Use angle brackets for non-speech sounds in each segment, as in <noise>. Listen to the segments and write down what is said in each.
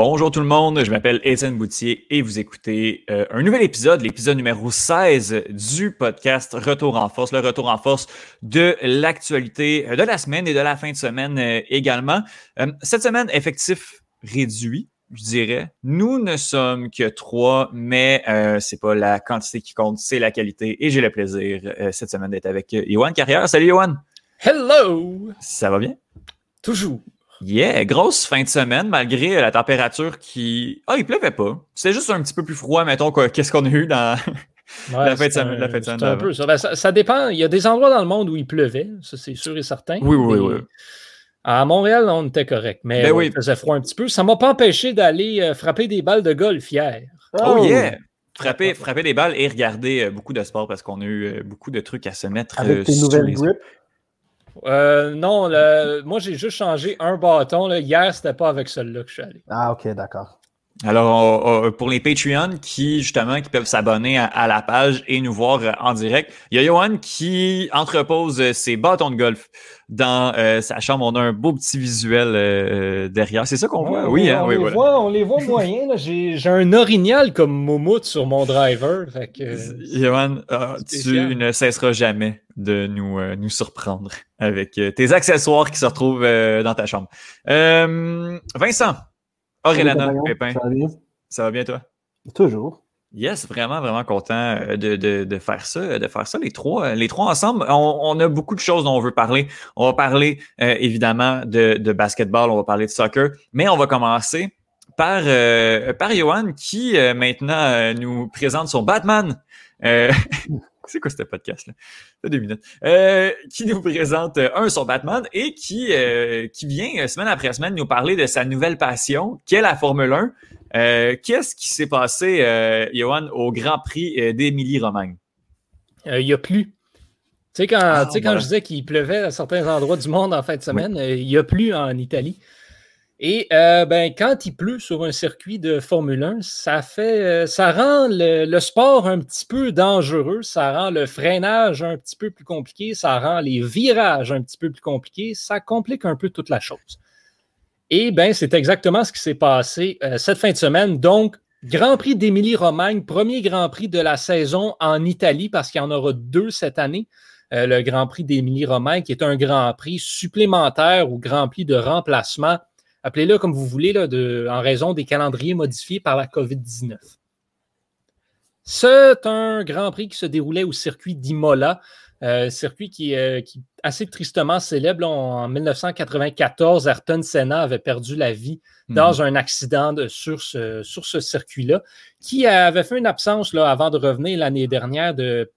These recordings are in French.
Bonjour tout le monde, je m'appelle Étienne Boutier et vous écoutez euh, un nouvel épisode, l'épisode numéro 16 du podcast Retour en force, le retour en force de l'actualité de la semaine et de la fin de semaine euh, également. Euh, cette semaine, effectif réduit, je dirais. Nous ne sommes que trois, mais euh, c'est pas la quantité qui compte, c'est la qualité. Et j'ai le plaisir cette semaine d'être avec Yohan Carrière. Salut Yohan! Hello! Ça va bien? Toujours. Yeah, grosse fin de semaine malgré la température qui. Ah, il pleuvait pas. C'était juste un petit peu plus froid, mettons, qu'est-ce qu'on a eu dans <laughs> la fin de semaine. La fin de semaine un peu ça. Ben, ça. ça. dépend. Il y a des endroits dans le monde où il pleuvait, ça c'est sûr et certain. Oui, oui, oui. À Montréal, on était correct, mais ben il faisait froid un petit peu. Ça m'a pas empêché d'aller euh, frapper des balles de golf hier. Oh, oh yeah! Frapper, frapper des balles et regarder euh, beaucoup de sport parce qu'on a eu euh, beaucoup de trucs à se mettre. Avec tes nouvelles grips? Euh, non, moi j'ai juste changé un bâton. Là. Hier, c'était pas avec celui-là que je suis allé. Ah, ok, d'accord. Alors, pour les Patreons qui, justement, qui peuvent s'abonner à, la page et nous voir euh, en direct, il y a Johan qui entrepose euh, ses bâtons de golf dans sa chambre. On a un beau petit visuel derrière. C'est ça qu'on voit? Oui, hein, on, oui, les voit, on les voit moyens. J'ai un orignal comme Momout sur mon driver. Fait Johan, ah, tu ne cesseras jamais de nous, nous surprendre avec tes accessoires qui se retrouvent dans ta chambre. Vincent, Pépin. Ça va bien? Ça va bien, toi? Toujours. Yes, vraiment, vraiment content euh, de, de, de, faire ça, de faire ça, les trois, les trois ensemble. On, on, a beaucoup de choses dont on veut parler. On va parler euh, évidemment de, de, basketball, on va parler de soccer, mais on va commencer par, euh, par Johan qui maintenant nous présente son Batman. <laughs> C'est quoi ce podcast-là? deux minutes. Euh, qui nous présente euh, un son Batman et qui, euh, qui vient semaine après semaine nous parler de sa nouvelle passion, qui est la Formule 1. Qu'est-ce qui s'est passé, Johan, au Grand Prix d'Émilie-Romagne? Il n'y a plus. Tu sais, quand, ah, quand je disais qu'il pleuvait à certains endroits du monde en fin de semaine, il n'y a plus en Italie. Et euh, ben, quand il pleut sur un circuit de Formule 1, ça, fait, euh, ça rend le, sport un petit peu dangereux, ça rend le freinage un petit peu plus compliqué, ça rend les virages un petit peu plus compliqués, ça complique un peu toute la chose. Et ben, c'est exactement ce qui s'est passé euh, cette fin de semaine. Donc, Grand Prix d'Émilie-Romagne, premier Grand Prix de la saison en Italie, parce qu'il y en aura deux cette année. le Grand Prix d'Émilie-Romagne, qui est un Grand Prix supplémentaire ou Grand Prix de remplacement appelez-le comme vous voulez, là, en raison des calendriers modifiés par la COVID-19. C'est un Grand Prix qui se déroulait au circuit d'Imola, euh, circuit qui, est euh, assez tristement célèbre. en 1994, Ayrton Senna avait perdu la vie mhm. dans un accident sur ce, sur ce circuit-là, qui avait fait une absence là, avant de revenir l'année dernière de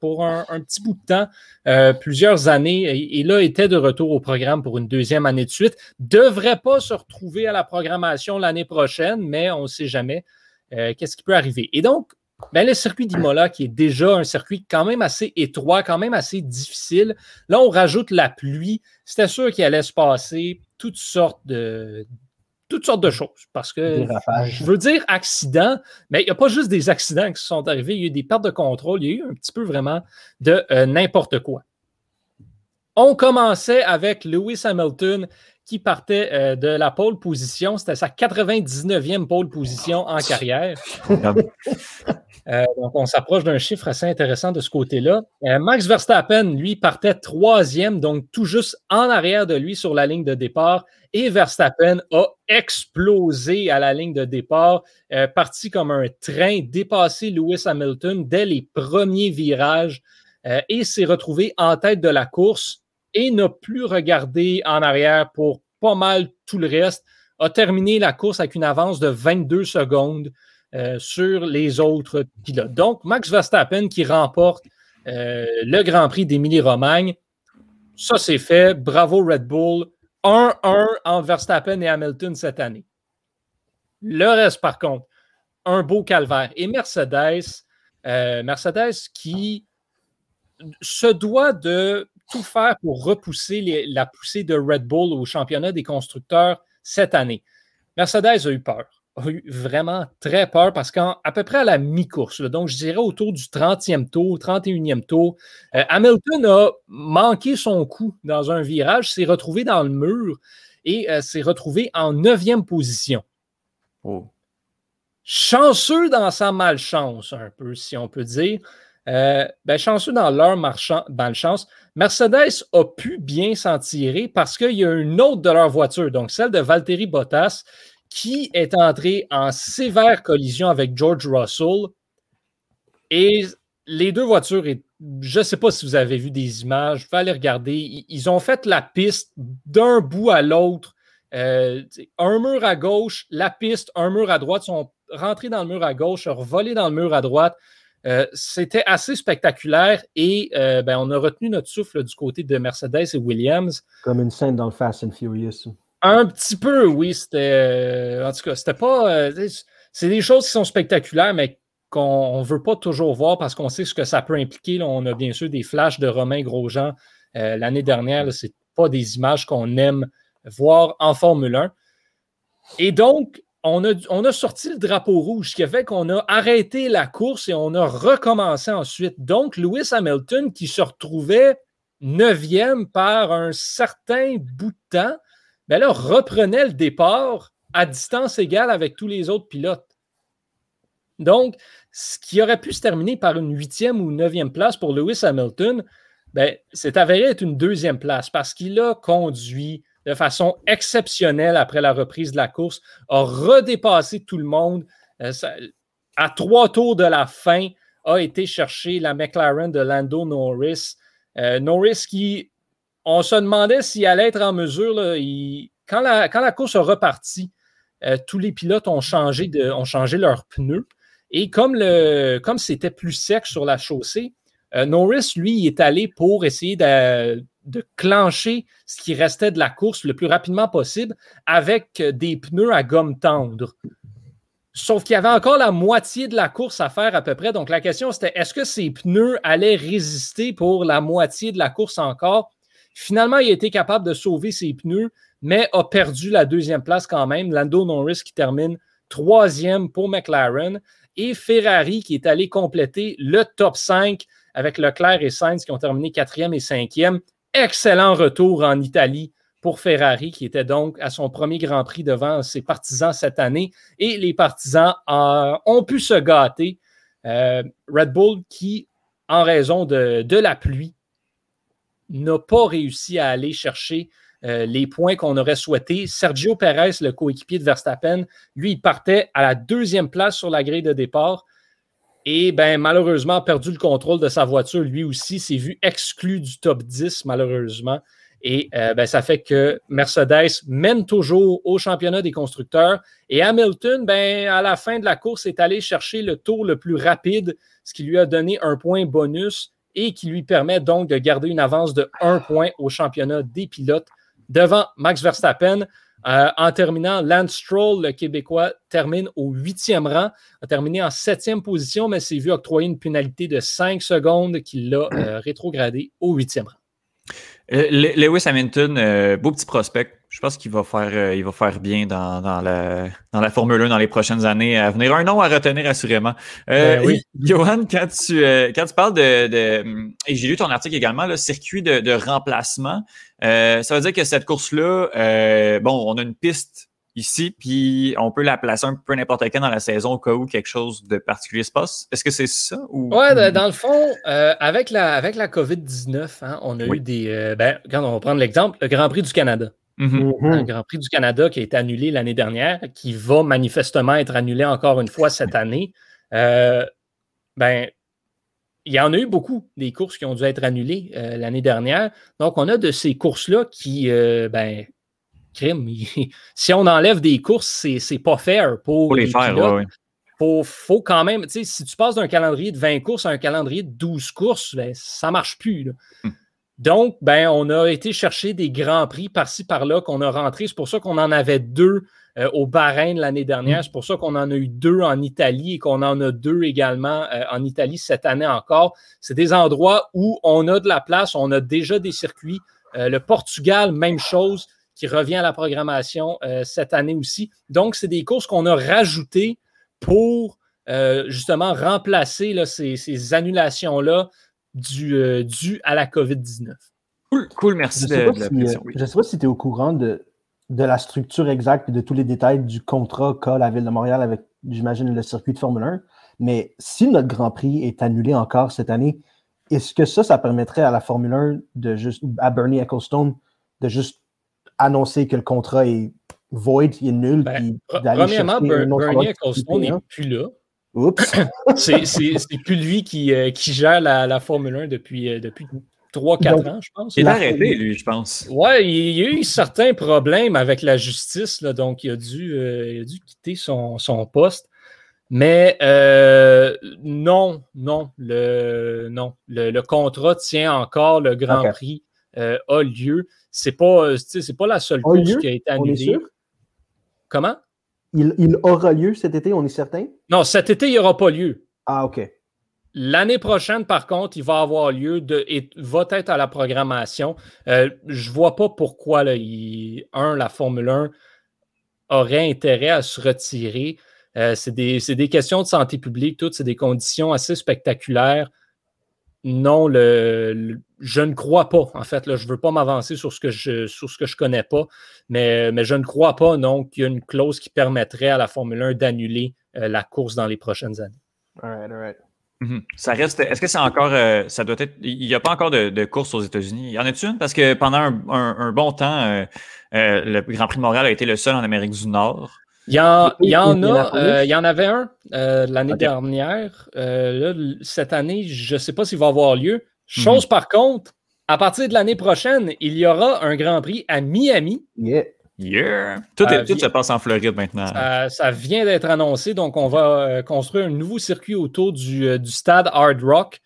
pour un, petit bout de temps, euh, plusieurs années, et, là était de retour au programme pour une deuxième année de suite. Devrait pas se retrouver à la programmation l'année prochaine, mais on ne sait jamais euh, qu'est-ce qui peut arriver. Et donc, ben, le circuit d'Imola, qui est déjà un circuit quand même assez étroit, quand même assez difficile, là, on rajoute la pluie. C'était sûr qu'il allait se passer toutes sortes de, toutes sortes de choses. Parce que je veux dire accident, mais il n'y a pas juste des accidents qui sont arrivés, il y a eu des pertes de contrôle, il y a eu un petit peu vraiment de euh, n'importe quoi. On commençait avec Lewis Hamilton qui partait euh, de la pole position. C'était sa 99e pole position en carrière. Euh, donc, on s'approche d'un chiffre assez intéressant de ce côté-là. Max Verstappen, lui, partait troisième, donc tout juste en arrière de lui sur la ligne de départ et Verstappen a explosé à la ligne de départ, euh, parti comme un train, dépassé Lewis Hamilton dès les premiers virages euh, et s'est retrouvé en tête de la course et n'a plus regardé en arrière pour pas mal tout le reste. A terminé la course avec une avance de 22 secondes euh, sur les autres pilotes. Donc, Max Verstappen qui remporte le Grand Prix d'Émilie-Romagne. Ça, c'est fait. Bravo Red Bull. 1-1 en Verstappen et Hamilton cette année. Le reste, par contre, un beau calvaire. Et Mercedes, euh, Mercedes qui se doit de tout faire pour repousser la poussée de Red Bull au championnat des constructeurs cette année. Mercedes a eu peur a eu vraiment très peur parce qu'à peu près à la mi-course, donc je dirais autour du 30e tour, 31e tour, euh, Hamilton a manqué son coup dans un virage, s'est retrouvé dans le mur et euh, s'est retrouvé en neuvième position. Oh. Chanceux dans sa malchance, un peu, si on peut dire. Euh, ben, chanceux dans leur malchance, Mercedes a pu bien s'en tirer parce qu'il y a une autre de leur voiture, donc celle de Valtteri Bottas, qui est entrée en sévère collision avec George Russell. Et les deux voitures, je ne sais pas si vous avez vu des images, vous aller regarder. Ils ont fait la piste d'un bout à l'autre. Euh, un mur à gauche, la piste, un mur à droite, sont rentrés dans le mur à gauche, revolés dans le mur à droite. Euh, c'était assez spectaculaire et euh, ben, on a retenu notre souffle du côté de Mercedes et Williams. Comme une scène dans le Fast and Furious. Un petit peu, oui. C'était. En tout cas, c'était pas. c'est des choses qui sont spectaculaires, mais qu'on ne veut pas toujours voir parce qu'on sait ce que ça peut impliquer. on a bien sûr des flashs de Romain Grosjean euh, l'année dernière. Ce pas des images qu'on aime voir en Formule 1. Et donc, on a, sorti le drapeau rouge, ce qui a fait qu'on a arrêté la course et on a recommencé ensuite. Donc, Lewis Hamilton, qui se retrouvait neuvième par un certain bout de temps, ben là, reprenait le départ à distance égale avec tous les autres pilotes. Donc, ce qui aurait pu se terminer par une huitième ou neuvième place pour Lewis Hamilton, ben, c'est avéré être une deuxième place parce qu'il a conduit de façon exceptionnelle après la reprise de la course, a redépassé tout le monde. Euh, à trois tours de la fin, a été chercher la McLaren de Lando Norris. Euh, Norris qui, on se demandait s'il allait être en mesure, quand, la, course a reparti, euh, tous les pilotes ont changé, leurs pneus. Et comme c'était plus sec sur la chaussée, Norris, lui, est allé pour essayer de, de clencher ce qui restait de la course le plus rapidement possible avec des pneus à gomme tendre. Sauf qu'il y avait encore la moitié de la course à faire à peu près. Donc la question c'était est-ce que ces pneus allaient résister pour la moitié de la course encore? Finalement, il a été capable de sauver ses pneus, mais a perdu la deuxième place quand même. Lando Norris qui termine troisième pour McLaren et Ferrari qui est allé compléter le top 5 avec Leclerc et Sainz qui ont terminé quatrième et cinquième excellent retour en Italie pour Ferrari, qui était donc à son premier Grand Prix devant ses partisans cette année. Et les partisans ont pu se gâter. Euh, Red Bull, qui, en raison de, la pluie, n'a pas réussi à aller chercher euh, les points qu'on aurait souhaité. Sergio Perez, le coéquipier de Verstappen, lui, il partait à la deuxième place sur la grille de départ. Et ben, malheureusement, a perdu le contrôle de sa voiture. Lui aussi s'est vu exclu du top 10, malheureusement. Et euh, ben, ça fait que Mercedes mène toujours au championnat des constructeurs. Et Hamilton, ben, à la fin de la course, est allé chercher le tour le plus rapide, ce qui lui a donné un point bonus et qui lui permet donc de garder une avance de un point au championnat des pilotes devant Max Verstappen. Euh, en terminant, Lance Stroll, le Québécois, termine au huitième rang, a terminé en septième position, mais s'est vu octroyer une pénalité de cinq secondes qui l'a euh, rétrogradé au huitième rang. Euh, Lewis Hamilton, beau petit prospect. Je pense qu'il va faire, il va faire bien dans, la, dans la Formule 1 dans les prochaines années à venir. Un nom à retenir assurément. Ben oui. <laughs> Johan, quand tu, quand tu parles de, et j'ai lu ton article également, le circuit de, de remplacement, euh, ça veut dire que cette course-là, euh, bon, on a une piste ici, puis on peut la placer un peu n'importe quand dans la saison au cas où quelque chose de particulier se passe. Est-ce que c'est ça? Ou... Oui, dans le fond, euh, avec, la, avec la COVID-19, hein, on a eu des. ben, quand on va prendre l'exemple, le Grand Prix du Canada. Le hein, Grand Prix du Canada qui a été annulé l'année dernière, qui va manifestement être annulé encore une fois cette année. ben, il y en a eu beaucoup des courses qui ont dû être annulées euh, l'année dernière. Donc, on a de ces courses-là qui, euh, ben, crime. <laughs> si on enlève des courses, c'est pas fair pour, les, faire. Ouais, Faut, quand même, tu sais, si tu passes d'un calendrier de 20 courses à un calendrier de 12 courses, ben, ça marche plus. Hmm. Donc, ben, on a été chercher des grands prix par-ci, par-là qu'on a rentrés. C'est pour ça qu'on en avait deux euh, au Bahreïn l'année dernière. Mm. C'est pour ça qu'on en a eu deux en Italie et qu'on en a deux également euh, en Italie cette année encore. C'est des endroits où on a de la place, on a déjà des circuits. Euh, le Portugal, même chose, qui revient à la programmation cette année aussi. Donc, c'est des courses qu'on a rajoutées pour justement remplacer là, ces, annulations-là dues à la COVID-19. Cool, cool merci je ne sais, pas si tu es au courant de, de la structure exacte et de tous les détails du contrat qu'a la Ville de Montréal avec, j'imagine, le circuit de Formule 1. Mais si notre Grand Prix est annulé encore cette année, est-ce que ça, ça permettrait à la Formule 1 de juste, à Bernie Ecclestone, de juste annoncer que le contrat est void, il est nul, ben, Premièrement, Bernie Ecclestone n'est plus là. Oups! <coughs> c'est plus lui qui, euh, qui gère la, la, Formule 1 depuis, euh, depuis 3-4 ans, je pense. Il a arrêté, lui, je pense. Oui, il y a eu certains problèmes avec la justice, là, donc il a dû, euh, il a dû quitter son, son poste. Mais euh, non, non, le, non. Le, le, contrat tient encore, le Grand Prix euh, a lieu. C'est pas, c'est pas la seule course qui a été annulée. Comment? Il, il, aura lieu cet été, on est certain? Non, cet été, il n'y aura pas lieu. Ah, OK. L'année prochaine, par contre, il va avoir lieu de, et va être à la programmation. Euh, je ne vois pas pourquoi, là, un, la Formule 1 aurait intérêt à se retirer. Euh, c'est des, des, questions de santé publique, toutes, c'est des conditions assez spectaculaires. Non, le, je ne crois pas, en fait, là, je ne veux pas m'avancer sur ce que je sur ce que je connais pas, mais, mais je ne crois pas, non, qu'il y a une clause qui permettrait à la Formule 1 d'annuler euh, la course dans les prochaines années. All right, all right. Mhm. Ça reste. Est-ce que c'est encore. Euh, ça doit être. Il n'y a pas encore de, de, course aux États-Unis? Y en a-tu une? Parce que pendant un, un, bon temps, euh, euh, le Grand Prix de Montréal a été le seul en Amérique du Nord. Il y en, il y en a. il y en avait un l'année dernière. Là, cette année, je ne sais pas s'il va avoir lieu. Chose mhm. par contre, à partir de l'année prochaine, il y aura un Grand Prix à Miami. Yeah. Yeah! Tout, est, tout se passe en Floride maintenant. Ça, vient d'être annoncé, donc on va euh, construire un nouveau circuit autour du, euh, du stade Hard Rock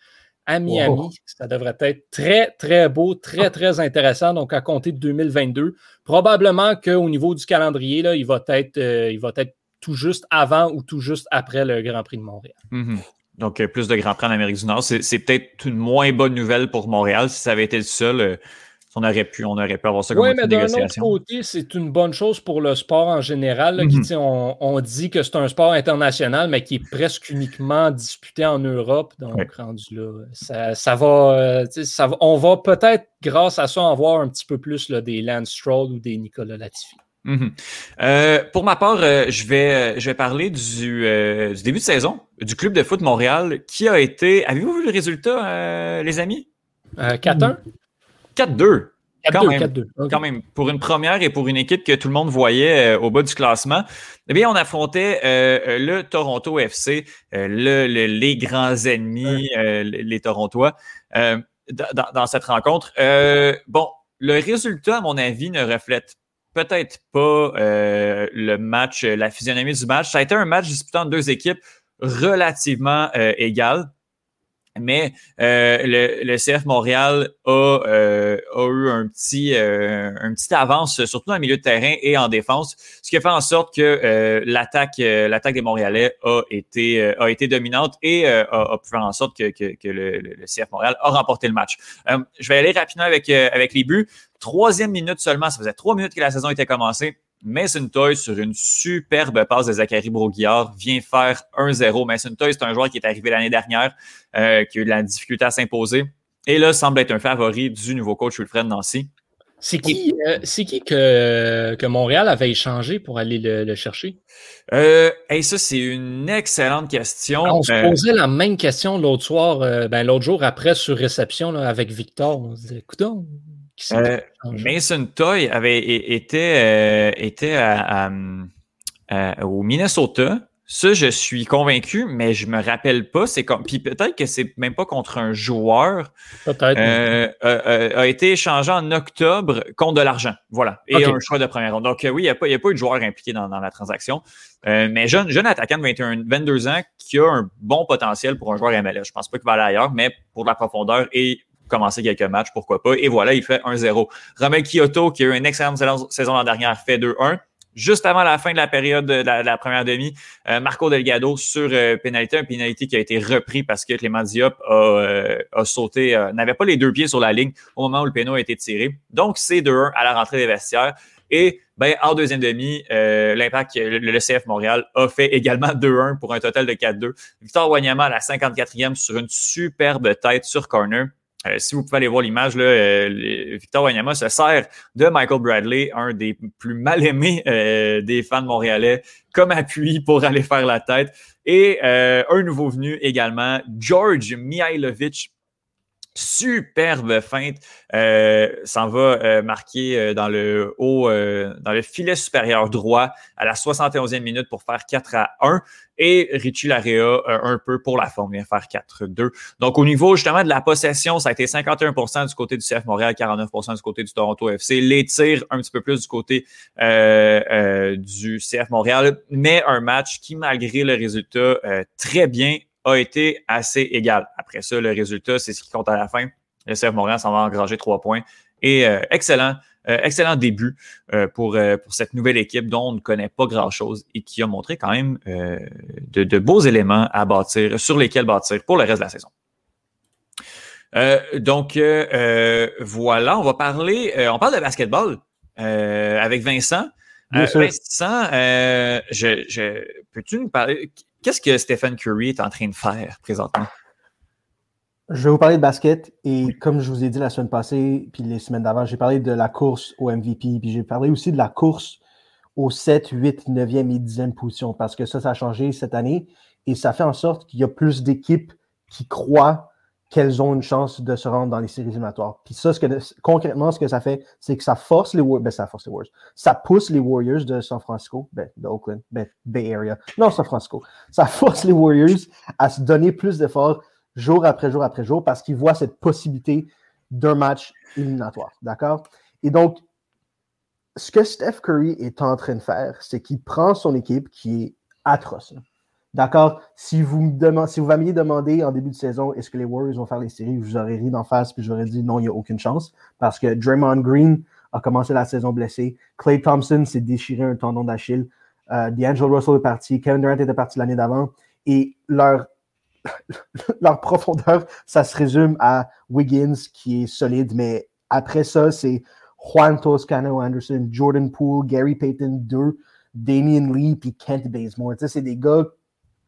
à Miami. Ça devrait être très, très beau, très, très intéressant, donc à compter de 2022. Probablement qu'au niveau du calendrier, là, il, va être, euh, il va être tout juste avant ou tout juste après le Grand Prix de Montréal. Mm-hmm. Donc, plus de Grand Prix en Amérique du Nord. C'est peut-être une moins bonne nouvelle pour Montréal si ça avait été le seul on aurait pu, on aurait pu avoir ça comme Oui, mais d'un autre côté, c'est une bonne chose pour le sport en général. Mhm. on, dit que c'est un sport international, mais qui est presque uniquement disputé en Europe. Donc, rendu là, ça, va, ça on va peut-être, grâce à ça, en voir un petit peu plus là, des Lance Stroll ou des Nicolas Latifi. Mhm. Euh, pour ma part, euh, je, vais, euh, je vais parler du, du, début de saison du club de foot Montréal qui a été. Avez-vous vu le résultat, les amis? 4-1? 4-2. Quand, même, quand même, pour une première et pour une équipe que tout le monde voyait au bas du classement, eh bien, on affrontait le Toronto FC, le, les grands ennemis, les Torontois, dans, dans, cette rencontre. bon, le résultat, à mon avis, ne reflète peut-être pas le match, la physionomie du match. Ça a été un match disputant deux équipes relativement égales. Mais euh, le, le, CF Montréal a, euh, a eu un petit, euh, un petit avance, surtout dans le milieu de terrain et en défense, ce qui a fait en sorte que l'attaque, l'attaque des Montréalais a été, a été dominante et a, a, pu faire en sorte que, que, que le, le, CF Montréal a remporté le match. je vais aller rapidement avec, avec les buts. Troisième minute seulement, ça faisait trois minutes que la saison était commencée. Mason Toy, sur une superbe passe de Zachary Broguillard, vient faire 1-0. Mason Toy, c'est un joueur qui est arrivé l'année dernière, euh, qui a eu de la difficulté à s'imposer. Et là, semble être un favori du nouveau coach Wilfred Nancy. C'est qui, euh, c'est qui que, que, Montréal avait échangé pour aller le, chercher? Euh, ça, c'est une excellente question. on se euh, posait la même question l'autre soir, ben, l'autre jour après sur réception avec Victor. On se disait, euh, Mason Toy avait été, euh, était au Minnesota. Ça, je suis convaincu, mais je me rappelle pas. C'est comme, puis peut-être que c'est même pas contre un joueur. Peut-être. Euh, a été échangé en octobre contre de l'argent, voilà, et un choix de première ronde. Donc oui, il n'y a pas, a pas eu de joueur impliqué dans, la transaction. mais jeune, jeune attaquant de 21, 22 ans qui a un bon potentiel pour un joueur MLS. Je pense pas qu'il va aller ailleurs, mais pour la profondeur et commencer quelques matchs, pourquoi pas. Et voilà, il fait 1-0. Romel Kyoto, qui a eu une excellente saison l'an dernière, fait 2-1. Juste avant la fin de la période de la, première demi, euh, Marco Delgado sur euh, pénalité, un pénalité qui a été repris parce que Clément Diop a, euh, a sauté, n'avait pas les deux pieds sur la ligne au moment où le péno a été tiré. Donc, c'est 2-1 à la rentrée des vestiaires. Et ben, en deuxième demi, l'impact, le, CF Montréal a fait également <laughs> 2-1 pour un total de 4-2. Victor Wanyama à la 54e sur une superbe tête sur corner Euh, si vous pouvez aller voir l'image, là, Victor Wanyama se sert de Michael Bradley, un des plus mal aimés des fans montréalais, comme appui pour aller faire la tête. Et un nouveau venu également, George Mihailovic, superbe feinte, euh, va euh, marquer euh, dans le haut, euh, dans le filet supérieur droit à la 71e minute pour faire 4 à 1. Et Richie Larea un peu pour la forme, vient faire 4-2. Donc au niveau justement de la possession, ça a été 51% du côté du CF Montréal, 49% du côté du Toronto FC. Les tirs un petit peu plus du côté du CF Montréal, mais un match qui malgré le résultat très bien a été assez égal. Après ça, le résultat, c'est ce qui compte à la fin. Le CF Montréal s'en va engranger trois points. Et euh, excellent, euh, excellent début euh, pour, pour cette nouvelle équipe dont on ne connaît pas grand-chose et qui a montré quand même de, de, beaux éléments à bâtir, sur lesquels bâtir pour le reste de la saison. donc voilà, on va parler, on parle de basketball avec Vincent. Vincent, je, je, peux-tu nous parler Qu'est-ce que Stephen Curry est en train de faire présentement? Je vais vous parler de basket et comme je vous ai dit la semaine passée, puis les semaines d'avant, j'ai parlé de la course au MVP, puis j'ai parlé aussi de la course aux 7, 8, 9e et 10e position parce que ça, ça a changé cette année et ça fait en sorte qu'il y a plus d'équipes qui croient qu'elles ont une chance de se rendre dans les séries éliminatoires. Puis ça, ce que, concrètement, ce que ça fait, c'est que ça force les Warriors, ben, ça force les Warriors, ça pousse les Warriors de San Francisco, ben, de Oakland, ben, Bay Area, non, San Francisco, ça force les Warriors à se donner plus d'efforts jour après jour après jour parce qu'ils voient cette possibilité d'un match éliminatoire, d'accord? Et donc, ce que Steph Curry est en train de faire, c'est qu'il prend son équipe qui est atroce. D'accord? Si vous me demandez, si vous m'aviez demandé en début de saison, est-ce que les Warriors vont faire les séries, vous aurais ri d'en face, puis j'aurais dit non, il n'y a aucune chance. Parce que Draymond Green a commencé la saison blessé. Clay Thompson s'est déchiré un tendon d'Achille. Euh, D'Angelo Russell est parti. Kevin Durant était parti l'année d'avant. Et <laughs> leur, profondeur, ça se résume à Wiggins qui est solide, mais après ça, c'est Juan Toscano Anderson, Jordan Poole, Gary Payton 2, Damian Lee, puis Kent Bazemore. c'est des gars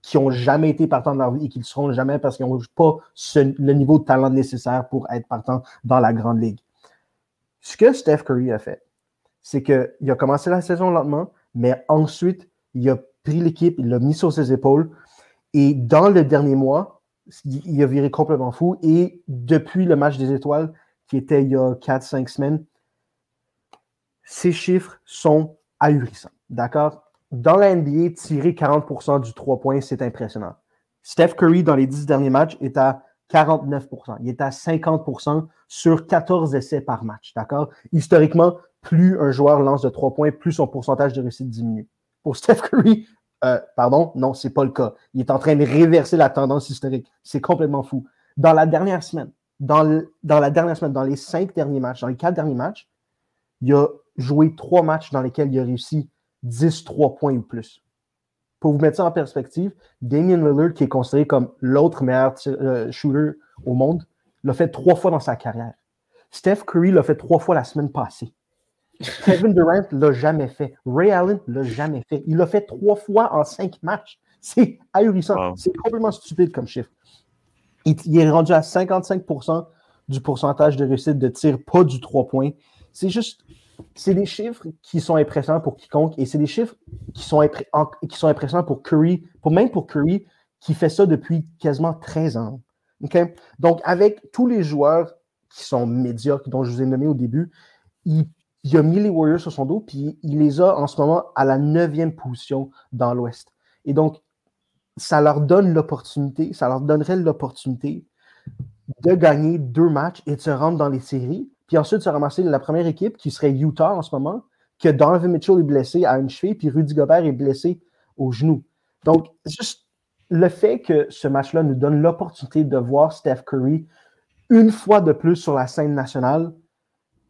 qui n'ont jamais été partants de leur vie et qui ne le seront jamais parce qu'ils n'ont pas le niveau de talent nécessaire pour être partants dans la grande ligue. Ce que Steph Curry a fait, c'est qu'il a commencé la saison lentement, mais ensuite, il a pris l'équipe, il l'a mis sur ses épaules et dans le dernier mois, il a viré complètement fou et depuis le match des étoiles, qui était il y a 4-5 semaines, ses chiffres sont ahurissants. D'accord? Dans la NBA, tirer 40% du 3 points, c'est impressionnant. Steph Curry, dans les 10 derniers matchs, est à 49%. Il est à 50% sur 14 essais par match. D'accord? Historiquement, plus un joueur lance de 3 points, plus son pourcentage de réussite diminue. Pour Steph Curry, euh, pardon, non, c'est pas le cas. Il est en train de réverser la tendance historique. C'est complètement fou. Dans la dernière semaine, dans, la dernière semaine, dans les cinq derniers matchs, dans les quatre derniers matchs, il a joué trois matchs dans lesquels il a réussi 10 3 points ou plus. Pour vous mettre ça en perspective, Damien Lillard, qui est considéré comme l'autre meilleur euh, shooter au monde, l'a fait trois fois dans sa carrière. Steph Curry l'a fait trois fois la semaine passée. <laughs> Kevin Durant l'a jamais fait. Ray Allen l'a jamais fait. Il l'a fait trois fois en cinq matchs. C'est ahurissant. C'est complètement stupide comme chiffre. Il, est rendu à 55% du pourcentage de réussite de tir, pas du 3 points. C'est juste c'est des chiffres qui sont impressionnants pour quiconque et c'est des chiffres qui sont, impressionnants pour Curry, pour même pour Curry qui fait ça depuis quasiment 13 ans. Donc, avec tous les joueurs qui sont médiocres, dont je vous ai nommé au début, il, a mis les Warriors sur son dos, puis il les a en ce moment à la neuvième position dans l'Ouest. Et donc, ça leur donne l'opportunité, ça leur donnerait l'opportunité de gagner deux matchs et de se rendre dans les séries puis ensuite, se ramasser la première équipe qui serait Utah en ce moment, que Donovan Mitchell est blessé à une cheville, puis Rudy Gobert est blessé au genou. Donc, juste le fait que ce match-là nous donne l'opportunité de voir Steph Curry une fois de plus sur la scène nationale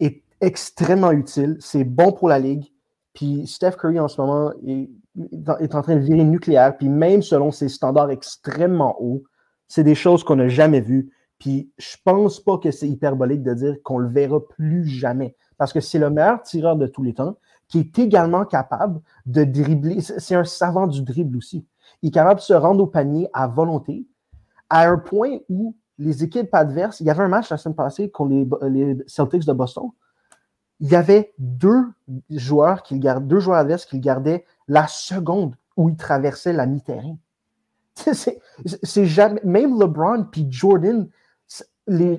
est extrêmement utile. C'est bon pour la ligue. Puis Steph Curry en ce moment est, est en train de virer nucléaire. Puis même selon ses standards extrêmement hauts, c'est des choses qu'on n'a jamais vues. Puis je pense pas que c'est hyperbolique de dire qu'on le verra plus jamais. Parce que c'est le meilleur tireur de tous les temps, qui est également capable de dribbler. C'est un savant du dribble aussi. Il est capable de se rendre au panier à volonté, à un point où les équipes adverses, il y avait un match la semaine passée contre les, Celtics de Boston. Il y avait deux joueurs qui deux joueurs adverses qui gardaient la seconde où ils traversaient la mi-terrain. <laughs> C'est jamais, même LeBron puis Jordan,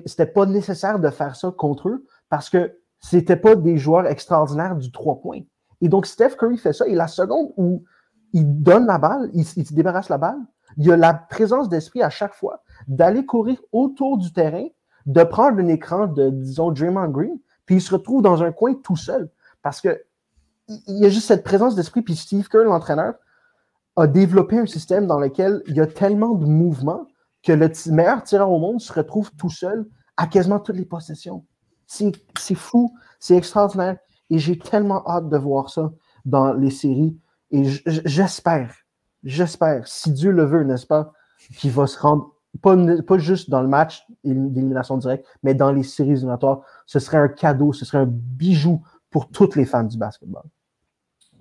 c'était pas nécessaire de faire ça contre eux parce que c'était pas des joueurs extraordinaires du trois points. Et donc, Steph Curry fait ça. Et la seconde où il donne la balle, il, se débarrasse la balle, il a la présence d'esprit à chaque fois d'aller courir autour du terrain, de prendre un écran de, disons, Draymond Green, puis il se retrouve dans un coin tout seul. Parce que il y a juste cette présence d'esprit, puis Steve Kerr, l'entraîneur, a développé un système dans lequel il y a tellement de mouvements que le meilleur tireur au monde se retrouve tout seul à quasiment toutes les possessions. C'est fou, c'est extraordinaire. Et j'ai tellement hâte de voir ça dans les séries. Et j'espère, j'espère, si Dieu le veut, n'est-ce pas, qu'il va se rendre, pas, pas juste dans le match d'élimination directe, mais dans les séries éliminatoires. Ce serait un cadeau, ce serait un bijou pour toutes les fans du basketball.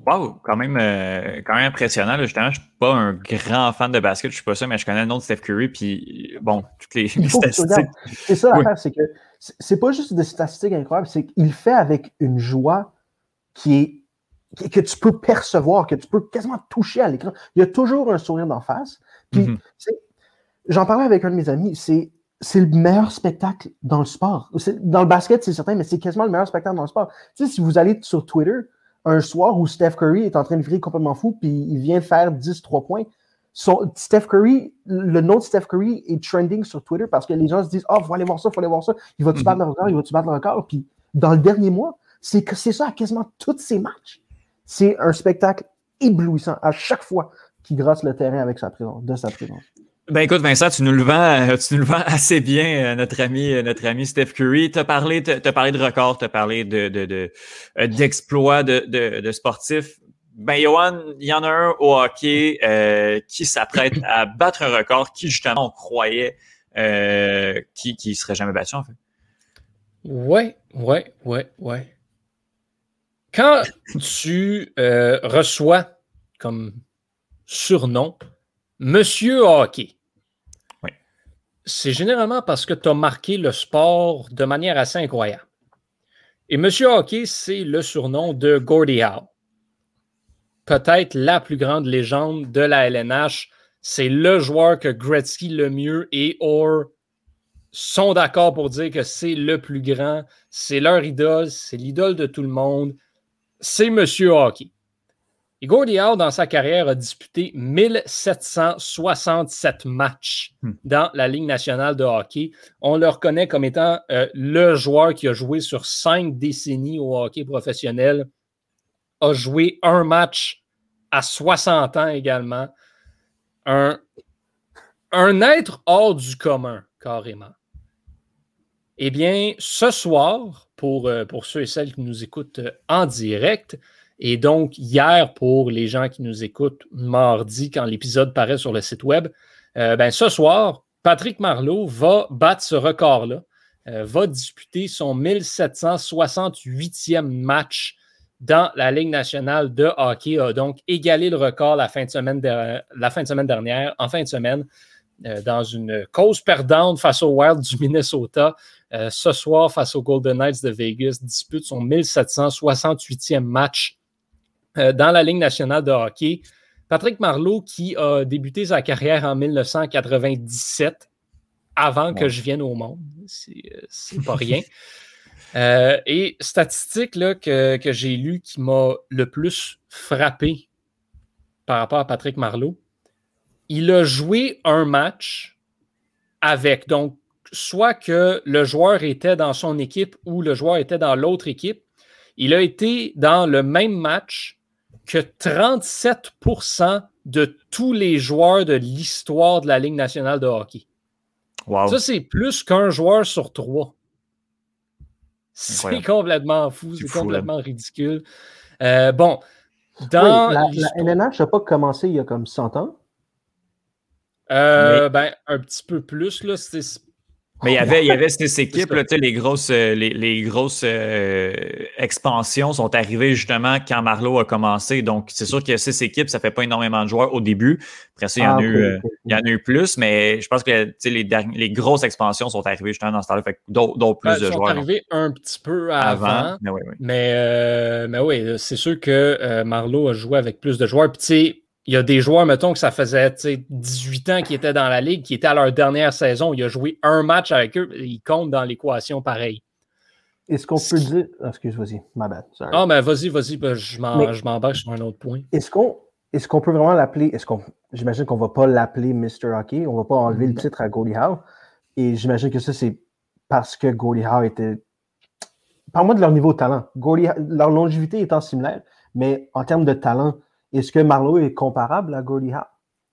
Wow, quand même, euh, quand même impressionnant. Justement, je ne suis pas un grand fan de basket, je ne suis pas ça, mais je connais le nom de Steph Curry, puis bon, toutes les, statistiques. C'est ça l'affaire, c'est que c'est pas juste des statistiques incroyables, c'est qu'il fait avec une joie qui est que tu peux percevoir, que tu peux quasiment toucher à l'écran. Il y a toujours un sourire d'en face. Puis, mm-hmm. j'en parlais avec un de mes amis, c'est c'est le meilleur spectacle dans le sport. Dans le basket, c'est certain, mais c'est quasiment le meilleur spectacle dans le sport. Tu sais, si vous allez sur Twitter, un soir où Steph Curry est en train de virer complètement fou, puis il vient faire 10-3 points, Steph Curry, le nom de Steph Curry est trending sur Twitter parce que les gens se disent Oh, faut aller voir ça, faut aller voir ça. Il va-tu mm-hmm. battre le record, il va-tu battre le record? Puis dans le dernier mois, c'est que c'est ça à quasiment tous ces matchs. C'est un spectacle éblouissant à chaque fois qu'il gratte le terrain avec sa présence, de sa présence. Ben écoute, Vincent, tu nous le vends, euh, tu nous le vends assez bien, euh, notre ami, euh, notre ami Steph Curry. Tu as parlé, as parlé de records, tu as parlé de, de, d'exploits de, de, de, sportifs. Ben, il y en a un au hockey qui s'apprête à battre un record qui, justement, on croyait euh, qui, qui serait jamais battu, en fait. Ouais, ouais, ouais, ouais. Quand tu reçois comme surnom Monsieur Hockey, c'est généralement parce que tu as marqué le sport de manière assez incroyable. Et Monsieur Hockey, c'est le surnom de Gordie Howe. Peut-être la plus grande légende de la LNH. C'est le joueur que Gretzky le mieux et Orr sont d'accord pour dire que c'est le plus grand. C'est leur idole, c'est l'idole de tout le monde. C'est Monsieur Hockey. Howe, dans sa carrière, a disputé 1767 matchs hmm. dans la Ligue nationale de hockey. On le reconnaît comme étant euh, le joueur qui a joué sur cinq décennies au hockey professionnel, a joué un match à 60 ans également. Un, un être hors du commun, carrément. Eh bien, ce soir, pour, euh, pour ceux et celles qui nous écoutent euh, en direct, et donc, hier, pour les gens qui nous écoutent mardi, quand l'épisode paraît sur le site web, euh, ben, ce soir, Patrick Marleau va battre ce record-là, euh, va disputer son 1768e match dans la Ligue nationale de hockey, a donc égalé le record la fin de semaine, dernière, en fin de semaine, euh, dans une cause perdante face au Wild du Minnesota. ce soir, face aux Golden Knights de Vegas, dispute son 1768e match euh, dans la Ligue nationale de hockey. Patrick Marleau, qui a débuté sa carrière en 1997, avant que je vienne au monde. C'est pas rien. <laughs> Euh, et statistique là, que, que j'ai lu qui m'a le plus frappé par rapport à Patrick Marleau, il a joué un match avec, donc, soit que le joueur était dans son équipe ou le joueur était dans l'autre équipe. Il a été dans le même match que 37% de tous les joueurs de l'histoire de la Ligue nationale de hockey. Ça, c'est plus qu'un joueur sur trois. C'est complètement fou, c'est complètement ridicule. Euh, bon, dans la, LNH n'a pas commencé il y a comme 100 ans. Euh, ben, un petit peu plus. Là, Mais il y avait, il y avait <laughs> ces équipes, là, les grosses, euh, les, les grosses euh, expansions sont arrivées justement quand Marlowe a commencé. Donc, c'est sûr que ces équipes, ça fait pas énormément de joueurs au début. Après ça, il y en, a, ah, eu, euh, il y en a eu plus, mais je pense que les, les grosses expansions sont arrivées justement dans ce temps-là. Fait d'autres plus de joueurs. sont arrivées un petit peu avant. mais oui, oui. Mais, mais oui, c'est sûr que Marlowe a joué avec plus de joueurs. Puis, il y a des joueurs, mettons, que ça faisait 18 ans qu'ils étaient dans la ligue, qui étaient à leur dernière saison. Il a joué un match avec eux. Ils comptent dans l'équation pareil. Est-ce qu'on peut dire. Ah, excuse, vas-y, ma bad. Ah, mais vas-y, vas-y, ben, je m'embarque sur un autre point. Est-ce qu'on est qu'on peut vraiment l'appeler. Est-ce qu'on. J'imagine qu'on ne va pas l'appeler Mr. Hockey. On ne va pas enlever le titre à Goldie Howe. Et j'imagine que ça, c'est parce que Goldie Howe était. Parle-moi de leur niveau de talent. Leur longévité étant similaire, mais en termes de talent, est-ce que Marlowe est comparable à Gordie Howe?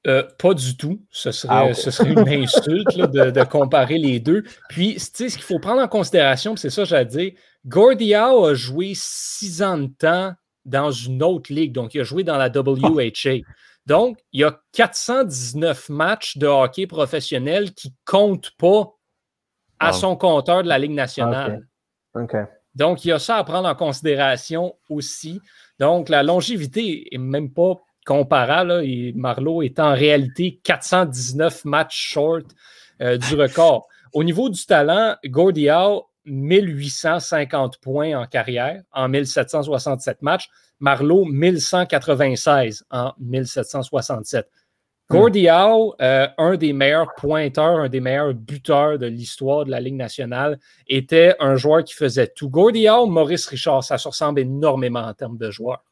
Euh, pas du tout. Ce serait, ah, ce serait une insulte de, comparer les deux. Puis, ce qu'il faut prendre en considération, c'est ça, j'allais dire, Gordie Howe a joué six ans de temps dans une autre ligue. Donc, il a joué dans la WHA. Donc, il y a 419 matchs de hockey professionnel qui ne comptent pas à son compteur de la Ligue nationale. Donc, il y a ça à prendre en considération aussi. Donc, la longévité n'est même pas comparable. Et Marlowe est en réalité 419 matchs short euh, du record. Au niveau du talent, Gordie Howe, 1850 points en carrière en 1767 matchs. Marlowe, 1196 en 1767. Gordie Howe, euh, un des meilleurs pointeurs, un des meilleurs buteurs de l'histoire de la Ligue nationale, était un joueur qui faisait tout. Gordie Howe, Maurice Richard, ça se ressemble énormément en termes de joueurs.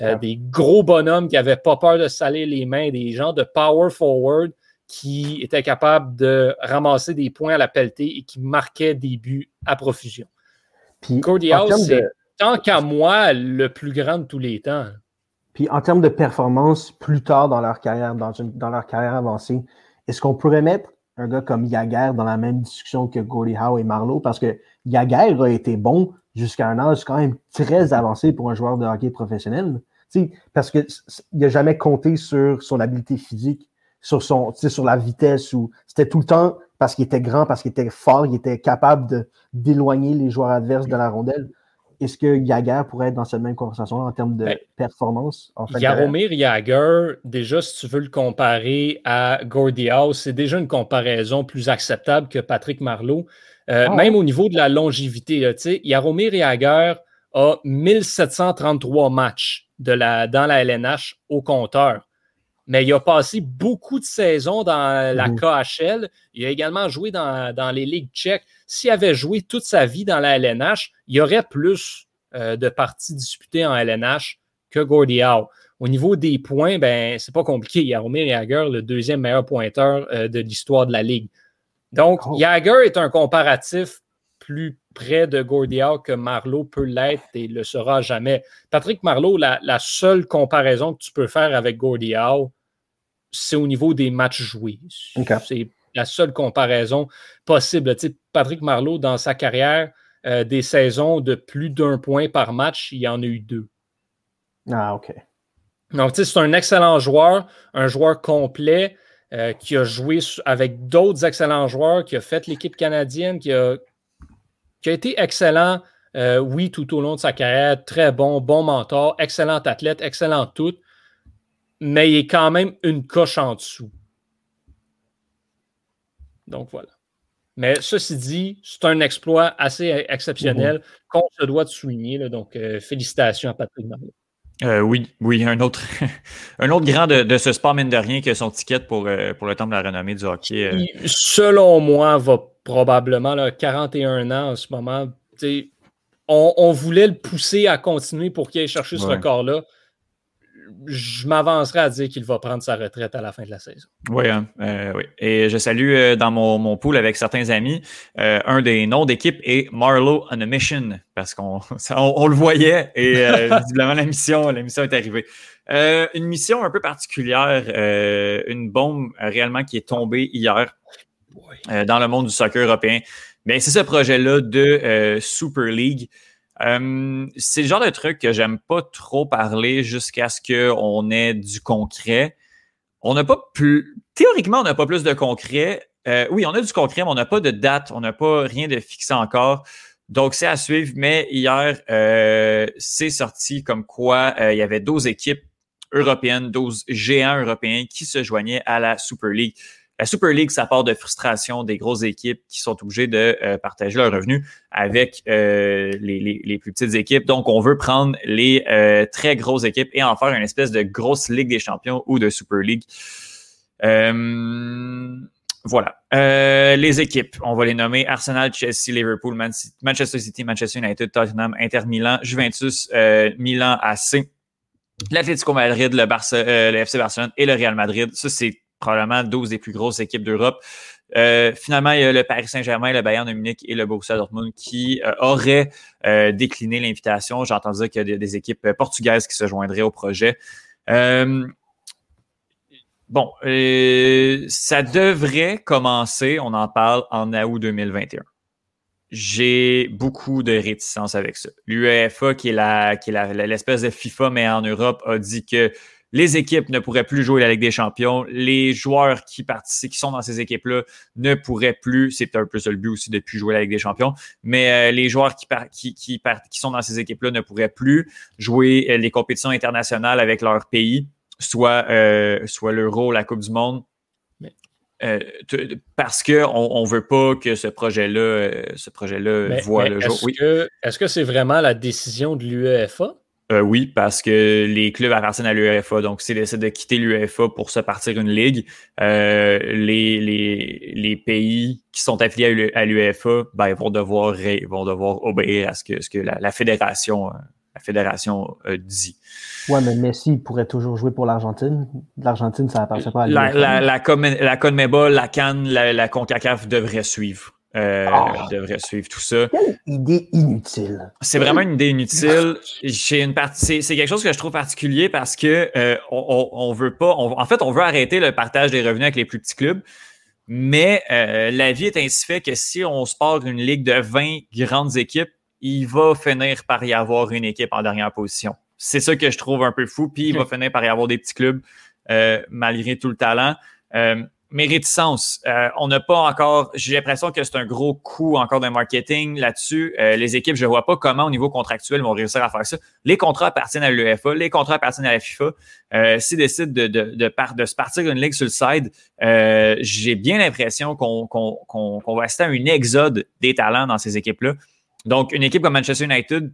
Euh, des gros bonhommes qui n'avaient pas peur de saler les mains, des gens de power forward qui étaient capables de ramasser des points à la pelletée et qui marquaient des buts à profusion. Puis, Gordie Howe, c'est tant qu'à moi le plus grand de tous les temps. Puis en termes de performance, plus tard dans leur carrière, dans, dans leur carrière avancée, est-ce qu'on pourrait mettre un gars comme Yaguer dans la même discussion que Gordie Howe et Marlowe? Parce que Yaguer a été bon jusqu'à un âge quand même très avancé pour un joueur de hockey professionnel. parce qu'il n'a jamais compté sur son habileté physique, sur, son, sur la vitesse, ou c'était tout le temps parce qu'il était grand, parce qu'il était fort, il était capable d'éloigner les joueurs adverses de la rondelle. Est-ce que Yager pourrait être dans cette même conversation en termes de ben, performance? En Yaromir Yager, déjà, si tu veux le comparer à Gordie House, c'est déjà une comparaison plus acceptable que Patrick Marleau. Euh, ah même au niveau de la longévité, Yaromir Yager a 1733 matchs de la, dans la LNH au compteur. Mais il a passé beaucoup de saisons dans la mhm. KHL. Il a également joué dans, dans les ligues tchèques s'il avait joué toute sa vie dans la LNH, il y aurait plus euh, de parties disputées en LNH que Gordie Howe. Au niveau des points, ben, c'est pas compliqué. Il y a Romir Jagger, le deuxième meilleur pointeur euh, de l'histoire de la Ligue. Donc, oh. Jagger est un comparatif plus près de Gordie Howe que Marlowe peut l'être et le sera jamais. Patrick Marlowe, la, seule comparaison que tu peux faire avec Gordie Howe, c'est au niveau des matchs joués. C'est la seule comparaison possible. Patrick Marleau, dans sa carrière, euh, des saisons de plus d'un point par match, il y en a eu deux. Ah, OK. Donc, c'est un excellent joueur, un joueur complet euh, qui a joué avec d'autres excellents joueurs, qui a fait l'équipe canadienne, qui a, qui a été excellent, euh, oui, tout au long de sa carrière, très bon, bon mentor, excellent athlète, excellent tout, mais il est quand même une coche en dessous. Donc voilà. Mais ceci dit, c'est un exploit assez exceptionnel mhm. qu'on se doit de souligner. donc, euh, félicitations à Patrick. Euh, oui, oui, un autre, <laughs> un autre grand de, ce sport, mine de rien, qui a son ticket pour, euh, pour le temps de la renommée du hockey. selon moi, va probablement là, 41 ans en ce moment. On, on, voulait le pousser à continuer pour qu'il aille chercher ce record-là je m'avancerai à dire qu'il va prendre sa retraite à la fin de la saison. Oui, hein, euh, oui. Et je salue euh, dans mon, mon pool avec certains amis, euh, un des noms d'équipe est Marlowe on a Mission, parce qu'on <laughs> on, le voyait et <laughs> visiblement la mission, la mission est arrivée. une mission un peu particulière, une bombe réellement qui est tombée hier dans le monde du soccer européen. Mais c'est ce projet-là de Super League. Euh, c'est le genre de truc que j'aime pas trop parler jusqu'à ce qu'on ait du concret. On n'a pas plus. Théoriquement, on n'a pas plus de concret. oui, on a du concret, mais on n'a pas de date, on n'a pas rien de fixé encore. Donc, c'est à suivre. Mais hier, c'est sorti comme quoi il y avait 12 équipes européennes, 12 géants européens qui se joignaient à la Super League. La Super League, ça part de frustration des grosses équipes qui sont obligées de euh, partager leurs revenus avec euh, les, plus petites équipes. Donc, on veut prendre les euh, très grosses équipes et en faire une espèce de grosse Ligue des champions ou de Super League. voilà. les équipes, on va les nommer Arsenal, Chelsea, Liverpool, Manchester City, Manchester United, Tottenham, Inter Milan, Juventus, Milan AC, l'Atlético Madrid, le, Barça, le FC Barcelone et le Real Madrid. Ça, c'est probablement 12 des plus grosses équipes d'Europe. Euh, finalement, il y a le Paris Saint-Germain, le Bayern de Munich et le Borussia Dortmund qui euh, auraient euh, décliné l'invitation. J'ai entendu qu'il y a des, équipes portugaises qui se joindraient au projet. bon, ça devrait commencer, on en parle en août 2021. J'ai beaucoup de réticence avec ça. L'UEFA, qui est la, qui est l'espèce de FIFA, mais en Europe, a dit que les équipes ne pourraient plus jouer la Ligue des Champions. Les joueurs qui participent, qui sont dans ces équipes-là, ne pourraient plus. C'est un peu ça le but aussi de plus jouer la Ligue des Champions. Mais euh, les joueurs qui, qui, qui, qui, sont dans ces équipes-là ne pourraient plus jouer euh, les compétitions internationales avec leur pays, soit, euh, soit l'Euro, la Coupe du Monde. parce qu'on on veut pas que ce projet-là ce projet-là voit le jour. Est-ce que c'est vraiment la décision de l'UEFA? Euh, oui, parce que les clubs appartiennent à l'UEFA. Donc, s'ils décident de quitter l'UEFA pour se partir une ligue, euh, les, les, les, pays qui sont affiliés à l'UEFA ben, vont, devoir, vont devoir obéir à ce que, ce que la, fédération, la fédération euh, dit. Oui, mais Messi pourrait toujours jouer pour l'Argentine. L'Argentine, ça appartient pas à l'UEFA. La, la, la, la CONMEBOL, la Cannes, la, la CONCACAF devraient suivre. Euh, ah. devrait suivre tout ça. Quelle idée inutile. C'est vraiment une idée inutile. J'ai une partie, c'est quelque chose que je trouve particulier parce que euh, on, on, veut pas, en fait, on veut arrêter le partage des revenus avec les plus petits clubs. Mais euh, la vie est ainsi fait que si on se part d'une ligue de 20 grandes équipes, il va finir par y avoir une équipe en dernière position. C'est ça que je trouve un peu fou. Puis il va finir par y avoir des petits clubs malgré tout le talent. Euh, mes réticences, euh, on n'a pas encore, j'ai l'impression que c'est un gros coup encore de marketing là-dessus. Euh, les équipes, je ne vois pas comment au niveau contractuel vont réussir à faire ça. Les contrats appartiennent à l'UEFA, les contrats appartiennent à la FIFA. Euh, S'ils décident de, de, de, de, se partir d'une ligue sur le side, euh, j'ai bien l'impression qu'on qu'on qu'on va assister à une exode des talents dans ces équipes-là. Donc, une équipe comme Manchester United,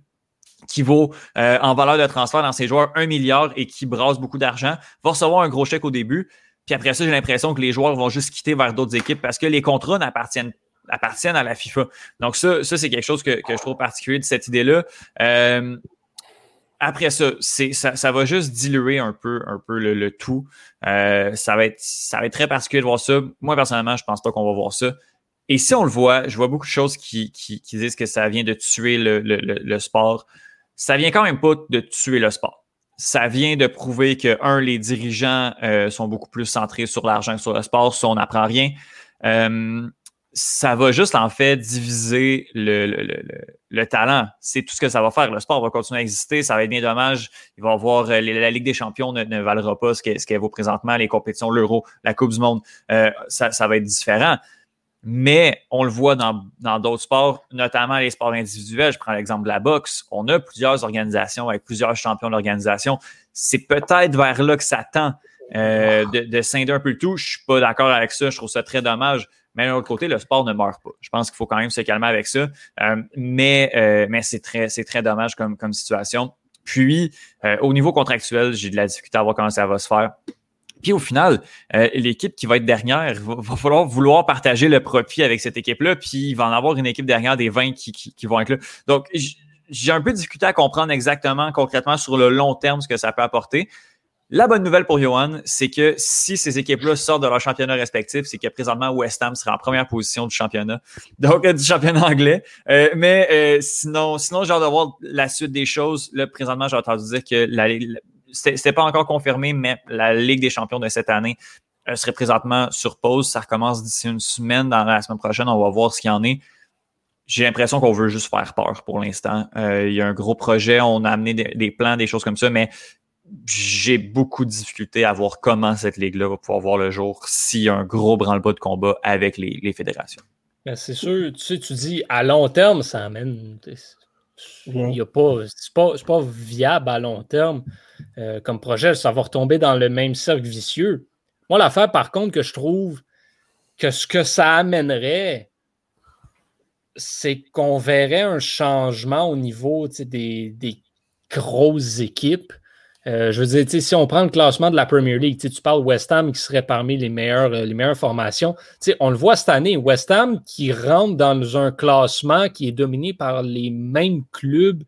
qui vaut en valeur de transfert dans ses joueurs un milliard et qui brasse beaucoup d'argent, va recevoir un gros chèque au début. Puis après ça, j'ai l'impression que les joueurs vont juste quitter vers d'autres équipes parce que les contrats n'appartiennent appartiennent à la FIFA. Donc, ça, ça c'est quelque chose que, je trouve particulier de cette idée-là. Euh, après ça, c'est, ça, ça, va juste diluer un peu, un peu le, tout. Euh, ça, va être, ça va être très particulier de voir ça. Moi, personnellement, je pense pas qu'on va voir ça. Et si on le voit, je vois beaucoup de choses qui, qui, qui disent que ça vient de tuer le, le, le, sport. Ça vient quand même pas de tuer le sport ça vient de prouver que, un, les dirigeants euh, sont beaucoup plus centrés sur l'argent que sur le sport, si on n'apprend rien. Euh, ça va juste en fait diviser le, le, le, le talent. C'est tout ce que ça va faire. Le sport va continuer à exister. Ça va être bien dommage. Il va avoir euh, la Ligue des champions ne, ne valera pas ce qu'elle vaut présentement, les compétitions, l'Euro, la Coupe du Monde. ça, ça va être différent. Mais on le voit dans, d'autres sports, notamment les sports individuels. Je prends l'exemple de la boxe. On a plusieurs organisations avec plusieurs champions d'organisation. C'est peut-être vers là que ça tend euh, de, de scinder un peu le tout. Je suis pas d'accord avec ça. Je trouve ça très dommage. Mais d'un autre côté, le sport ne meurt pas. Je pense qu'il faut quand même se calmer avec ça. Euh, mais euh, mais c'est très, c'est très dommage comme, comme situation. Puis, au niveau contractuel, j'ai de la difficulté à voir comment ça va se faire. Puis au final, euh, l'équipe qui va être dernière, va, va, falloir vouloir partager le profit avec cette équipe-là, puis il va en avoir une équipe dernière des 20 qui, qui, vont être là. Donc, j'ai un peu de difficulté à comprendre exactement, concrètement, sur le long terme, ce que ça peut apporter. La bonne nouvelle pour Johan, c'est que si ces équipes-là sortent de leur championnat respectif, c'est que présentement West Ham sera en première position du championnat, donc du championnat anglais. Euh, mais euh, sinon, sinon j'ai hâte de voir la suite des choses. Là, présentement, j'ai entendu dire que la, c'était pas encore confirmé, mais la Ligue des champions de cette année euh, serait présentement sur pause. Ça recommence d'ici une semaine. Dans la semaine prochaine, on va voir ce qu'il y en est. J'ai l'impression qu'on veut juste faire peur pour l'instant. Euh, il y a un gros projet, on a amené des, plans, des choses comme ça, mais j'ai beaucoup de difficultés à voir comment cette ligue-là va pouvoir voir le jour s'il y a un gros branle-bas de combat avec les, fédérations. Ben, c'est sûr, tu sais, tu dis à long terme, ça amène. Y a pas, c'est pas, viable à long terme euh, comme projet, ça va retomber dans le même cercle vicieux. Moi, l'affaire, par contre, que je trouve que ce que ça amènerait, c'est qu'on verrait un changement au niveau des grosses équipes. Euh, je veux dire, si on prend le classement de la Premier League, tu parles West Ham qui serait parmi les meilleures, euh, les meilleures formations. On le voit cette année, West Ham qui rentre dans un classement qui est dominé par les mêmes clubs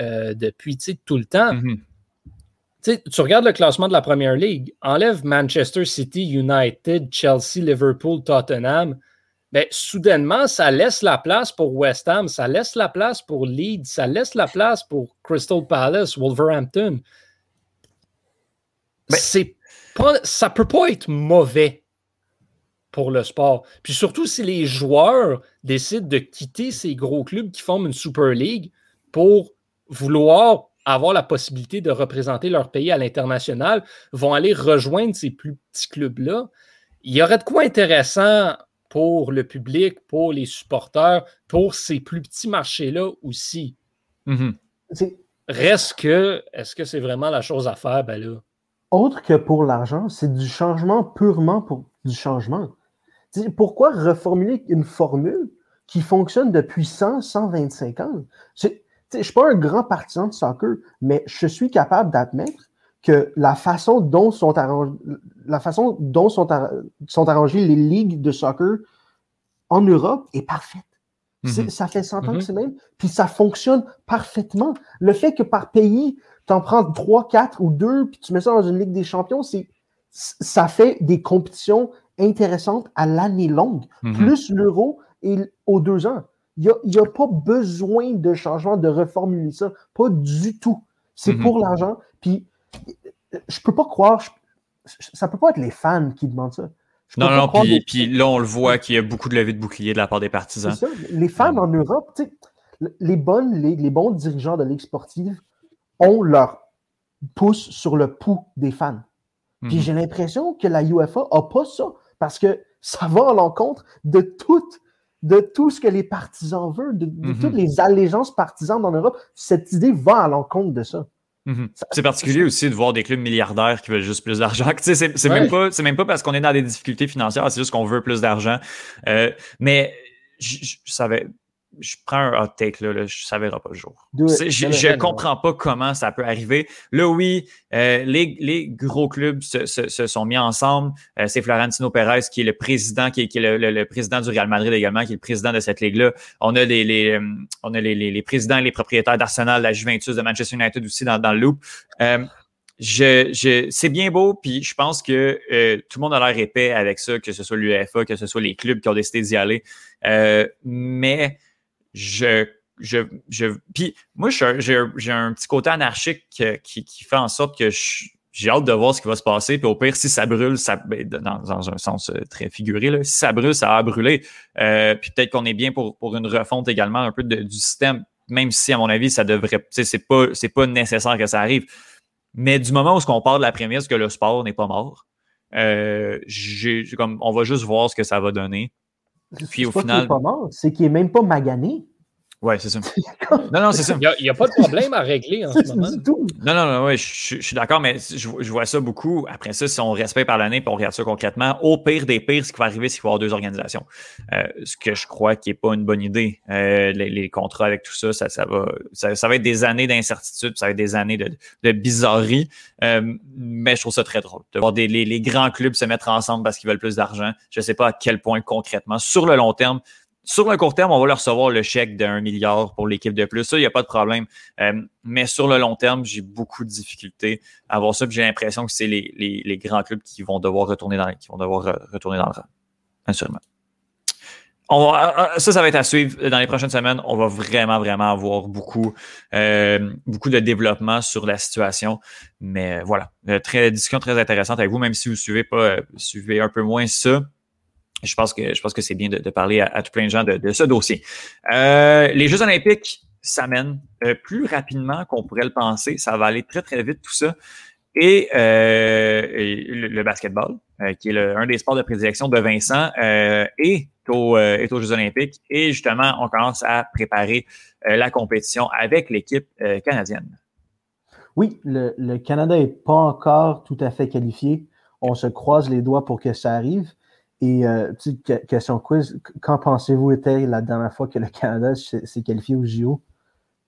euh, depuis tout le temps. Mm-hmm. Tu regardes le classement de la Premier League, enlève Manchester City, United, Chelsea, Liverpool, Tottenham. Ben, soudainement, ça laisse la place pour West Ham, ça laisse la place pour Leeds, ça laisse la place pour Crystal Palace, Wolverhampton. Ben, c'est pas, ça peut pas être mauvais pour le sport. Puis surtout si les joueurs décident de quitter ces gros clubs qui forment une Super League pour vouloir avoir la possibilité de représenter leur pays à l'international, vont aller rejoindre ces plus petits clubs-là. Il y aurait de quoi intéressant pour le public, pour les supporters, pour ces plus petits marchés-là aussi. Mm-hmm. Reste que, est-ce que c'est vraiment la chose à faire? Ben là. Autre que pour l'argent, c'est du changement purement pour du changement. pourquoi reformuler une formule qui fonctionne depuis 100, 125 ans? Je ne suis pas un grand partisan de soccer, mais je suis capable d'admettre que la façon dont sont, la façon dont sont, sont arrangées les ligues de soccer en Europe est parfaite. Mhm. Ça fait 100 ans que mhm. c'est même, puis ça fonctionne parfaitement. Le fait que par pays, tu en prends 3, 4 ou 2, puis tu mets ça dans une Ligue des champions, c'est ça fait des compétitions intéressantes à l'année longue, mhm. plus l'euro et aux deux ans. Il n'y a, a, pas besoin de changement, de reformuler ça. Pas du tout. C'est pour l'argent. Puis je peux pas croire, ça peut pas être les fans qui demandent ça. non, non, puis, là, on le voit qu'il y a beaucoup de levées de boucliers de la part des partisans. Ça. Les fans en Europe, les, bonnes les bons dirigeants de ligue sportive ont leur pouce sur le pouls des fans. Puis mhm. j'ai l'impression que la UEFA n'a pas ça, parce que ça va à l'encontre de tout, de tout ce que les partisans veulent, de, de mhm. toutes les allégeances partisanes en Europe. Cette idée va à l'encontre de ça. Mhm. C'est particulier aussi de voir des clubs milliardaires qui veulent juste plus d'argent. <laughs> C'est même, pas, même pas parce qu'on est dans des difficultés financières, c'est juste qu'on veut plus d'argent. Euh, mais je, savais, je prends un hot take, là, je ne savais pas le jour. Je ne comprends pas comment ça peut arriver. Là, oui, euh, les, les, gros clubs se, se, sont mis ensemble. Euh, c'est Florentino Pérez qui est le président, qui est, qui est le, le, président du Real Madrid également, qui est le président de cette ligue-là. On a les, les, euh, on a les, les, présidents et les propriétaires d'Arsenal, la Juventus, de Manchester United aussi dans, dans le loop. Euh, je, je, c'est bien beau, puis je pense que tout le monde a l'air épais avec ça, que ce soit l'UEFA, que ce soit les clubs qui ont décidé d'y aller. mais je, je, je puis moi, j'ai un petit côté anarchique qui, qui, fait en sorte que j'ai hâte de voir ce qui va se passer. Puis au pire, si ça brûle, ça, ben, dans, dans un sens euh, très figuré, là, si ça brûle, ça va brûler. Euh, puis peut-être qu'on est bien pour, pour une refonte également un peu du système, même si, à mon avis, ça devrait. C'est pas, pas nécessaire que ça arrive. Mais du moment où on part de la prémisse que le sport n'est pas mort, euh, comme, on va juste voir ce que ça va donner. Puis au final. C'est qu'il n'est même pas magané. Oui, c'est ça. <laughs> non, non, c'est ça. Il n'y a, pas de problème à régler en ce moment. Non, non, non, oui, je, je suis d'accord, mais je, je, vois ça beaucoup. Après ça, si on respecte par l'année et on regarde ça concrètement, au pire des pires, ce qui va arriver, c'est qu'il va y avoir deux organisations. Euh, ce que je crois qui n'est pas une bonne idée. Euh, les, les, contrats avec tout ça, ça, ça va, ça, ça va être des années d'incertitude, ça va être des années de, de bizarrerie. Euh, mais je trouve ça très drôle de voir des, les, les grands clubs se mettre ensemble parce qu'ils veulent plus d'argent. Je ne sais pas à quel point concrètement, sur le long terme, sur le court terme, on va leur recevoir le chèque d'un milliard pour l'équipe de plus. Ça, il n'y a pas de problème. Euh, mais sur le long terme, j'ai beaucoup de difficultés à voir ça. J'ai l'impression que c'est les, grands clubs qui vont devoir retourner dans, qui vont devoir retourner dans le rang. Assurément. On va, euh, euh, ça, ça va être à suivre dans les prochaines semaines. On va vraiment, vraiment avoir beaucoup, euh, beaucoup de développement sur la situation. Mais voilà, très discussion très intéressante avec vous, même si vous suivez pas, suivez un peu moins ça je pense que je pense que c'est bien de, parler à, tout plein de gens de, ce dossier. Euh, les Jeux olympiques s'amènent euh, plus rapidement qu'on pourrait le penser. Ça va aller très, très vite, tout ça. et, le, basketball, qui est un des sports de prédilection de Vincent, est, au, est aux Jeux olympiques. Et justement, on commence à préparer la compétition avec l'équipe canadienne. Oui, le, Canada n'est pas encore tout à fait qualifié. On se croise les doigts pour que ça arrive. Et euh, question quiz, quand pensez-vous était la dernière fois que le Canada s'est qualifié au JO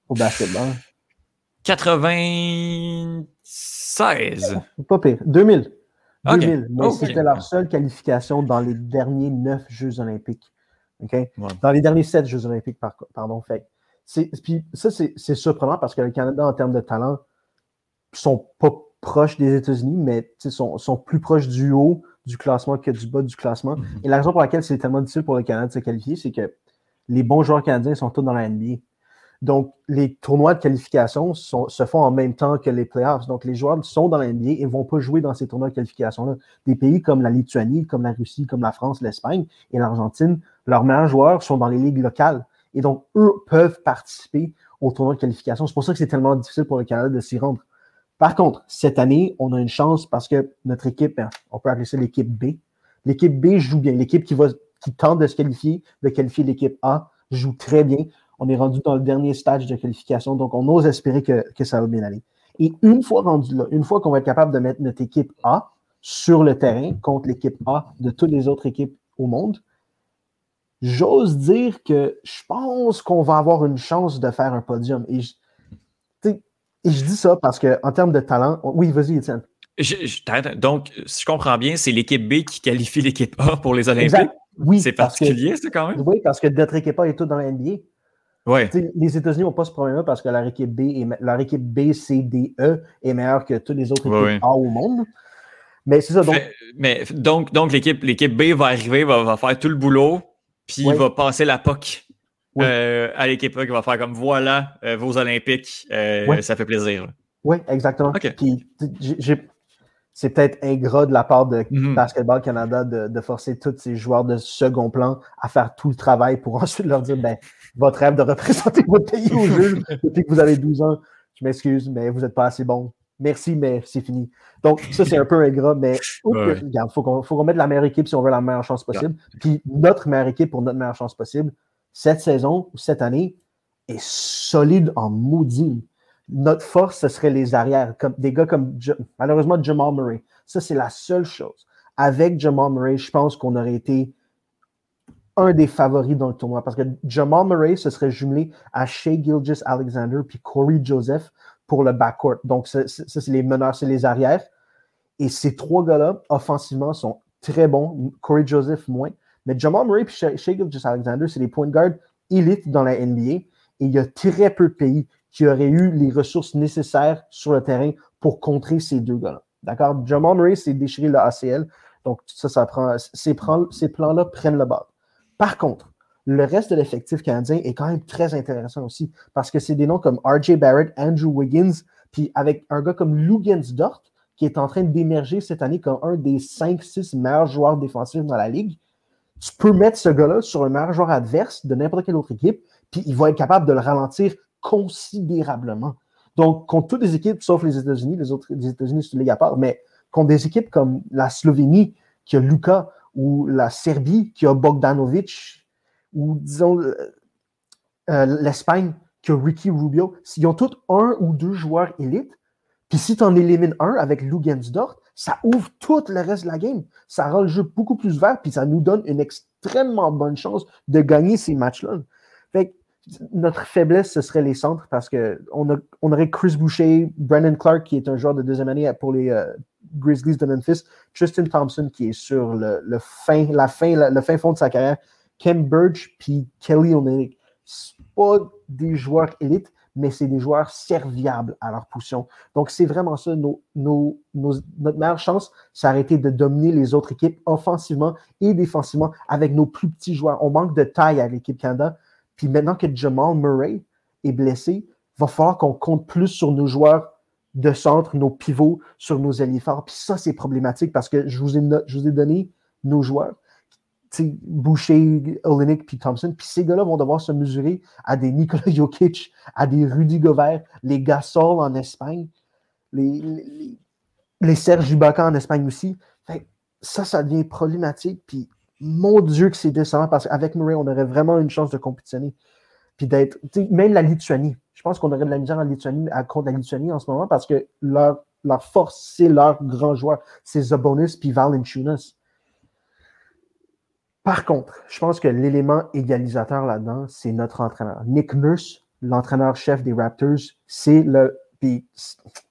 au basketball? 96. Pas pire. 2000. 2000. Mais c'était leur seule qualification dans les derniers neuf Jeux olympiques. Dans les derniers sept Jeux olympiques, pardon. Fait. Puis ça, c'est surprenant parce que le Canada, en termes de talent, sont pas proches des États-Unis, mais sont, sont plus proches du haut du classement que du bas du classement. Mhm. Et la raison pour laquelle c'est tellement difficile pour le Canada de se qualifier, c'est que les bons joueurs canadiens sont tous dans la NBA. Donc, les tournois de qualification se font en même temps que les playoffs. Donc, les joueurs sont dans la NBA et ne vont pas jouer dans ces tournois de qualification-là. Des pays comme la Lituanie, comme la Russie, comme la France, l'Espagne et l'Argentine, leurs meilleurs joueurs sont dans les ligues locales. Et donc, eux peuvent participer au tournoi de qualification. C'est pour ça que c'est tellement difficile pour le Canada de s'y rendre. Par contre, cette année, on a une chance parce que notre équipe, ben, on peut appeler ça l'équipe B. L'équipe B joue bien. L'équipe qui, tente de se qualifier, de qualifier l'équipe A, joue très bien. On est rendu dans le dernier stage de qualification, donc on ose espérer que, ça va bien aller. Et une fois rendu là, une fois qu'on va être capable de mettre notre équipe A sur le terrain contre l'équipe A de toutes les autres équipes au monde, j'ose dire que je pense qu'on va avoir une chance de faire un podium. Et je dis ça parce qu'en termes de talent, oui, vas-y, Étienne. donc, si je comprends bien, c'est l'équipe B qui qualifie l'équipe A pour les Olympiques. Oui, c'est particulier, c'est quand même? Oui, parce que notre équipe A est toute dans la NBA. Ouais. Les États-Unis n'ont pas ce problème-là parce que leur équipe B, est, leur équipe B, C, D, E est meilleure que toutes les autres équipes A au monde. Mais c'est ça. Donc, mais, donc, donc l'équipe, l'équipe B va arriver, va, va, faire tout le boulot, puis va passer la POC euh, à l'équipe qui va faire comme voilà euh, vos Olympiques, euh, ça fait plaisir. Oui, exactement. c'est peut-être ingrat de la part de mhm. Basketball Canada de, forcer tous ces joueurs de second plan à faire tout le travail pour <laughs> ensuite leur dire ben, votre rêve de représenter votre pays au <laughs> jeu depuis que vous avez 12 ans, je m'excuse, mais vous n'êtes pas assez bon. Merci, mais c'est fini. Donc, ça, c'est un peu ingrat, mais <laughs> il faut qu'on mette la meilleure équipe si on veut la meilleure chance possible. Puis notre meilleure équipe pour notre meilleure chance possible, cette saison ou cette année est solide en maudit. Notre force, ce serait les arrières, comme des gars comme malheureusement Jamal Murray. Ça, c'est la seule chose. Avec Jamal Murray, je pense qu'on aurait été un des favoris dans le tournoi parce que Jamal Murray se serait jumelé à Shea Gilgis Alexander puis Corey Joseph pour le backcourt. Donc, ça, c'est les meneurs, c'est les arrières. Et ces trois gars-là, offensivement, sont très bons. Corey Joseph moins. Mais Jamal Murray et Shea Alexander, c'est des point guards élites dans la NBA. Et il y a très peu de pays qui auraient eu les ressources nécessaires sur le terrain pour contrer ces deux gars-là. D'accord? Jamal Murray s'est déchiré le ACL. Donc, ça, ça prend. Ces, plans-là prennent le bas. Par contre, le reste de l'effectif canadien est quand même très intéressant aussi parce que c'est des noms comme RJ Barrett, Andrew Wiggins, puis avec un gars comme Lugens Dort qui est en train d'émerger cette année comme un des 5-6 meilleurs joueurs défensifs dans la ligue tu peux mettre ce gars-là sur un meilleur joueur adverse de n'importe quelle autre équipe, puis il va être capable de le ralentir considérablement. Donc, contre toutes les équipes, sauf les États-Unis, les autres États-Unis, c'est une ligue à part, mais contre des équipes comme la Slovénie, qui a Luka, ou la Serbie, qui a Bogdanovic, ou disons euh, euh, l'Espagne, qui a Ricky Rubio, s'ils ont tous un ou deux joueurs élites, puis si tu en élimines un avec Lugensdorf, ça ouvre tout le reste de la game. Ça rend le jeu beaucoup plus vert, puis ça nous donne une extrêmement bonne chance de gagner ces matchs-là. Notre faiblesse, ce serait les centres parce qu'on on aurait Chris Boucher, Brandon Clark, qui est un joueur de deuxième année pour les euh, Grizzlies de Memphis, Tristan Thompson, qui est sur le, fin, la fin, le fin fond de sa carrière, Ken Burge, puis Kelly Olynyk. pas des joueurs élites, mais c'est des joueurs serviables à leur position. Donc, c'est vraiment ça, nos, notre meilleure chance, c'est arrêter de dominer les autres équipes offensivement et défensivement avec nos plus petits joueurs. On manque de taille à l'équipe Canada. Puis maintenant que Jamal Murray est blessé, va falloir qu'on compte plus sur nos joueurs de centre, nos pivots, sur nos alliés forts. Puis ça, c'est problématique parce que je vous ai, je vous ai donné nos joueurs. Boucher, Olenek puis Thompson. Puis ces gars-là vont devoir se mesurer à des Nikola <laughs> Jokic, à des Rudy Gobert, les Gasol en Espagne. Les, les Serge Ibaka en Espagne aussi. ça, ça devient problématique. Puis, mon Dieu, que c'est décevant parce qu'avec Murray, on aurait vraiment une chance de compétitionner. Puis d'être, même la Lituanie. Je pense qu'on aurait de la misère en Lituanie, à, contre la Lituanie en ce moment parce que leur, leur force, c'est leur grand joueur. C'est Zabonis puis Valanciunas. Par contre, je pense que l'élément égalisateur là-dedans, c'est notre entraîneur. Nick Nurse, l'entraîneur-chef des Raptors, c'est le. Puis,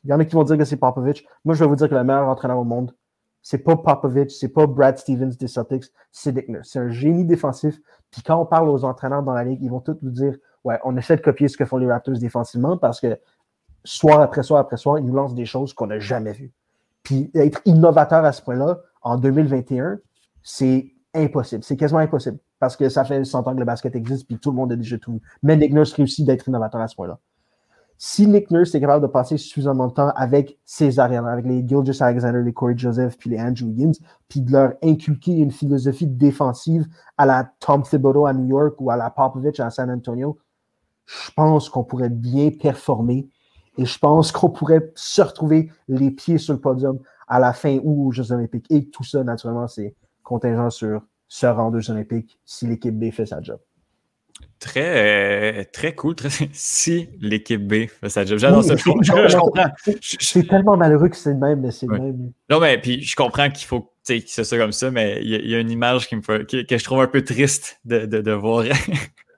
il y en a qui vont dire que c'est Popovich. Moi, je vais vous dire que le meilleur entraîneur au monde, c'est pas Popovich, c'est pas Brad Stevens des Celtics, c'est Nick Nurse. C'est un génie défensif. Puis quand on parle aux entraîneurs dans la ligue, ils vont tous nous dire Ouais, on essaie de copier ce que font les Raptors défensivement parce que soir après soir après soir, ils nous lancent des choses qu'on n'a jamais vues. Puis être innovateur à ce point-là, en 2021, c'est impossible. C'est quasiment impossible. Parce que ça fait 100 ans que le basket existe, puis tout le monde a déjà tout. Mais Nick Nurse réussit d'être innovateur à ce point-là. Si Nick Nurse est capable de passer suffisamment de temps avec ses arrières, avec les Gilgis Alexander, les Corey Joseph, puis les Andrew Wiggins, puis de leur inculquer une philosophie défensive à la Tom Thibodeau à New York ou à la Popovich à San Antonio, je pense qu'on pourrait bien performer et je pense qu'on pourrait se retrouver les pieds sur le podium à la fin ou aux Jeux Olympiques. Et tout ça, naturellement, c'est contingent sur ce rang aux Olympiques si l'équipe B fait sa job. Très, euh, très cool. Très... <laughs> Si l'équipe B fait sa job. J'adore ça. <laughs> Je, comprends. C'est tellement malheureux que c'est le même, mais c'est le même. Non, mais puis je comprends qu'il faut que c'est ça comme ça, mais il y, a une image qui me fait, que, je trouve un peu triste de, de, de voir <laughs>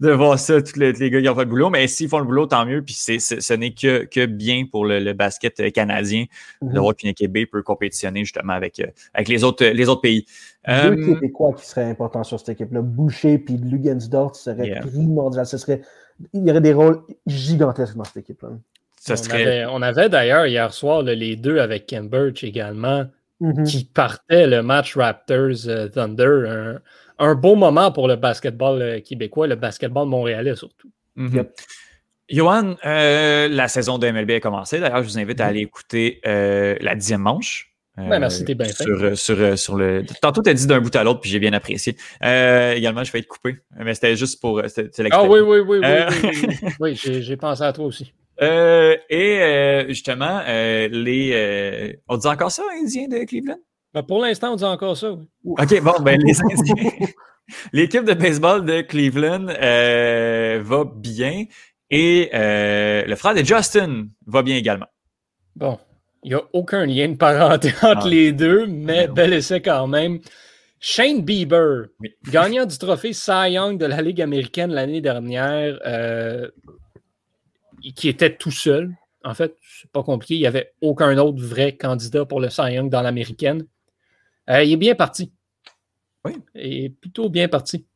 de voir ça, tous les, gars qui ont fait le boulot. Mais s'ils font le boulot, tant mieux. Puis ce n'est que, que bien pour le, basket euh, canadien de mhm. voir qu'une équipe B peut compétitionner justement avec, euh, avec les, autres, les autres pays. Deux euh, Québécois qui seraient importants sur cette équipe-là. Boucher puis Lugensdorf serait primordial. Ce serait, il y aurait des rôles gigantesques dans cette équipe-là. On avait, d'ailleurs hier soir les deux avec Ken Birch également mhm. qui partaient le match Raptors-Thunder un beau moment pour le basketball euh, québécois, le basketball montréalais surtout. Mhm. Johan, euh, la saison de MLB a commencé. D'ailleurs, je vous invite à mhm. aller écouter euh, la dixième manche. Merci, t'es bien sur, Sur, sur, le... Tantôt, tu as dit d'un bout à l'autre, puis j'ai bien apprécié. également, je vais être coupé, mais c'était juste pour. Ah oui, oui, oui, oui. oui, <laughs> j'ai pensé à toi aussi. et justement, les. on dit encore ça, Indien de Cleveland? Ben, pour l'instant, on dit encore ça. Oui. OK, bon, ben les <laughs> L'équipe de baseball de Cleveland euh, va bien et euh, le frère de Justin va bien également. Bon, il n'y a aucun lien de parenté <laughs> entre ah. les deux, mais ben bel essai quand même. Shane Bieber, <laughs> gagnant du trophée Cy Young de la Ligue américaine l'année dernière, euh, qui était tout seul. En fait, c'est pas compliqué. Il n'y avait aucun autre vrai candidat pour le Cy Young dans l'américaine. Euh, il est bien parti. Oui. Il est plutôt bien parti.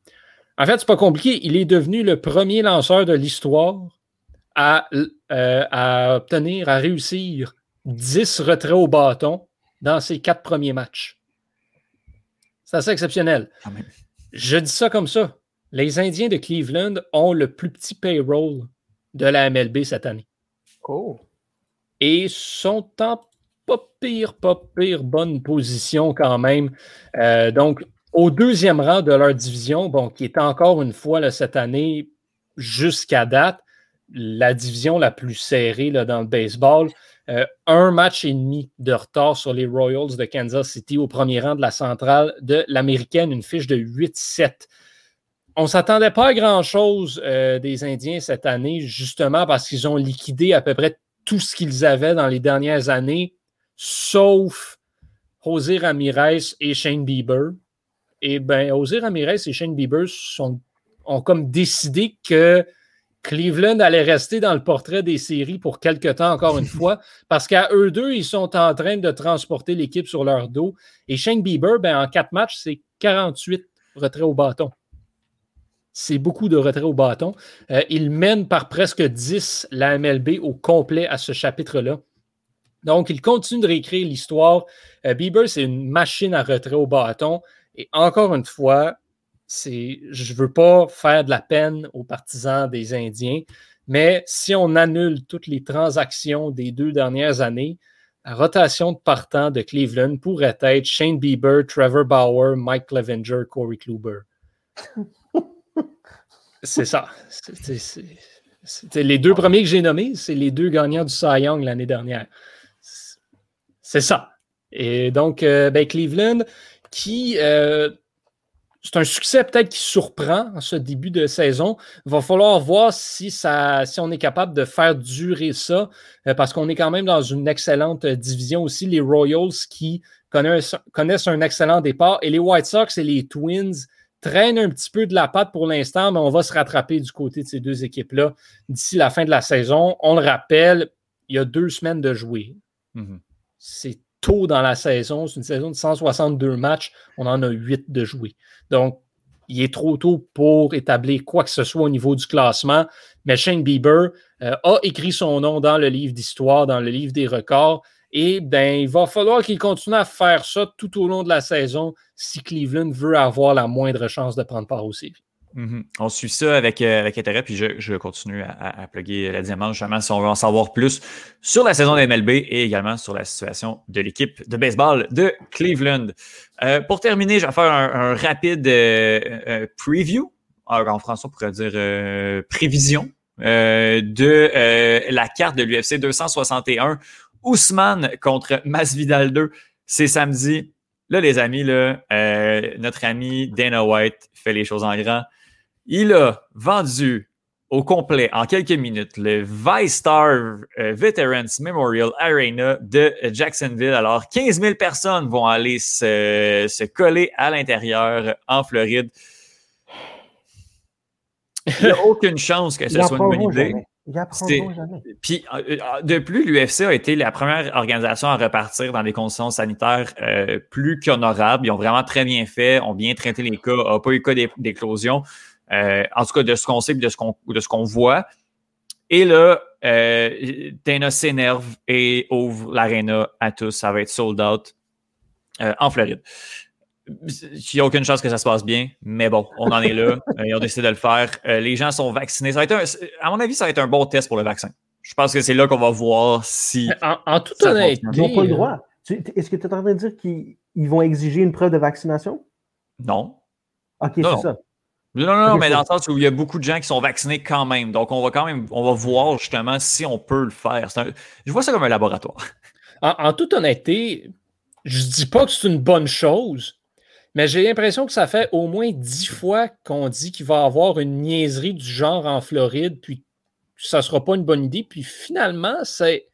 En fait, c'est pas compliqué. Il est devenu le premier lanceur de l'histoire à, euh, obtenir, à réussir 10 retraits au bâton dans ses quatre premiers matchs. C'est assez exceptionnel. Je dis ça comme ça. Les Indiens de Cleveland ont le plus petit payroll de la MLB cette année. Oh. Et sont en pas pire, pas pire bonne position quand même. Euh, donc, au deuxième rang de leur division, qui est encore une fois cette année, jusqu'à date, la division la plus serrée là, dans le baseball. Euh, un match et demi de retard sur les Royals de Kansas City au premier rang de la centrale de l'américaine, une fiche de 8-7. On ne s'attendait pas à grand-chose euh, des Indiens cette année, justement parce qu'ils ont liquidé à peu près tout ce qu'ils avaient dans les dernières années sauf José Ramirez et Shane Bieber. Et bien, José Ramirez et Shane Bieber sont, ont comme décidé que Cleveland allait rester dans le portrait des séries pour quelque temps, encore une <laughs> fois, parce qu'à eux deux, ils sont en train de transporter l'équipe sur leur dos. Et Shane Bieber, ben, en quatre matchs, c'est 48 retraits au bâton. C'est beaucoup de retraits au bâton. Euh, il mène par presque 10 la MLB au complet à ce chapitre-là. Donc, il continue de réécrire l'histoire. Euh, Bieber, c'est une machine à retrait au bâton. Et encore une fois, c'est, je ne veux pas faire de la peine aux partisans des Indiens, mais si on annule toutes les transactions des deux dernières années, la rotation de partants de Cleveland pourrait être Shane Bieber, Trevor Bauer, Mike Clevenger, Corey Kluber. <laughs> c'est ça. les deux premiers que j'ai nommés, c'est les deux gagnants du Cy Young l'année dernière C'est ça. Et donc, euh, ben, Cleveland, qui euh, c'est un succès peut-être qui surprend en ce début de saison. Il va falloir voir si, ça, si on est capable de faire durer ça, euh, parce qu'on est quand même dans une excellente division aussi. Les Royals qui connaissent, un excellent départ et les White Sox et les Twins traînent un petit peu de la patte pour l'instant, mais on va se rattraper du côté de ces deux équipes-là d'ici la fin de la saison. On le rappelle, il y a deux semaines de jouer. Mm-hmm. C'est tôt dans la saison. C'est une saison de 162 matchs. On en a 8 de jouer. Donc, il est trop tôt pour établir quoi que ce soit au niveau du classement. Mais Shane Bieber euh, a écrit son nom dans le livre d'histoire, dans le livre des records. Et ben, il va falloir qu'il continue à faire ça tout au long de la saison si Cleveland veut avoir la moindre chance de prendre part au séries. Mhm. On suit ça avec, euh, avec intérêt, puis je, continue à, à, plugger la diamant, justement, si on veut en savoir plus sur la saison de MLB et également sur la situation de l'équipe de baseball de Cleveland. Euh, pour terminer, je vais faire un, rapide euh, preview. Alors, en français, on pourrait dire prévision de la carte de l'UFC 261. Ousmane contre Masvidal 2. C'est samedi. Là, les amis, là, notre ami Dana White fait les choses en grand. Il a vendu au complet en quelques minutes le ViStar euh, Veterans Memorial Arena de Jacksonville. Alors, 15 000 personnes vont aller se, coller à l'intérieur en Floride. Il n'y a aucune chance que ce <laughs> soit une bonne idée. Puis, euh, euh, de plus, l'UFC a été la première organisation à repartir dans des conditions sanitaires plus qu'honorables. Ils ont vraiment très bien fait, ont bien traité les cas, n'a pas eu cas d'éclosion. Euh, en tout cas, de ce qu'on sait et de ce qu'on de ce qu'on voit. Et là, euh, Dana s'énerve et ouvre l'aréna à tous. Ça va être sold out euh, en Floride. Il n'y a aucune chance que ça se passe bien, mais bon, on en est là. <laughs> Euh, ils ont décidé de le faire. les gens sont vaccinés. Ça va être à mon avis, ça va être un bon test pour le vaccin. Je pense que c'est là qu'on va voir si. En, en toute honnêteté. Ils n'ont pas le droit. Est-ce que tu es en train de dire qu'ils vont exiger une preuve de vaccination? Non. OK, c'est ça. Non, non, non, mais dans le sens où il y a beaucoup de gens qui sont vaccinés quand même. Donc, on va quand même, on va voir justement si on peut le faire. je vois ça comme un laboratoire. En, toute honnêteté, je dis pas que c'est une bonne chose, mais j'ai l'impression que ça fait au moins dix fois qu'on dit qu'il va y avoir une niaiserie du genre en Floride, puis ça sera pas une bonne idée. Puis finalement, c'est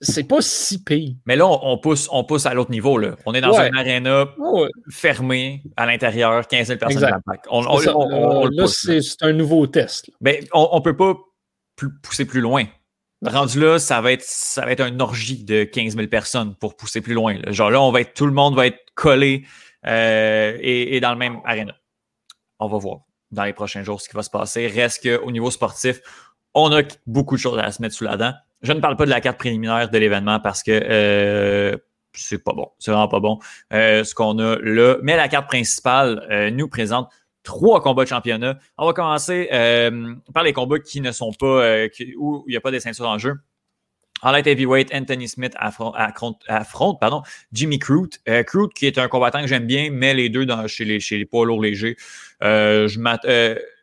c'est pas si pire. Mais là, on, pousse, on pousse à l'autre niveau. Là. On est dans un aréna fermé à l'intérieur, 15 000 personnes d'impact. On, là, c'est un nouveau test. Mais on ne peut pas pousser plus loin. Rendu là, ça va être ça va être un orgie de 15 000 personnes pour pousser plus loin. Genre là, on va être, tout le monde va être collé euh, et, et, dans le même aréna. On va voir dans les prochains jours ce qui va se passer. Reste qu'au niveau sportif, on a beaucoup de choses à se mettre sous la dent. Je ne parle pas de la carte préliminaire de l'événement parce que euh, c'est pas bon. C'est vraiment pas bon euh, ce qu'on a là. Mais la carte principale euh, nous présente trois combats de championnat. On va commencer par les combats qui ne sont pas, où il n'y a pas des ceintures en jeu. En light heavyweight, Anthony Smith affronte, pardon, Jimmy Crute. Euh, qui est un combattant que j'aime bien, mais les deux dans, chez, les, poids lourds légers. je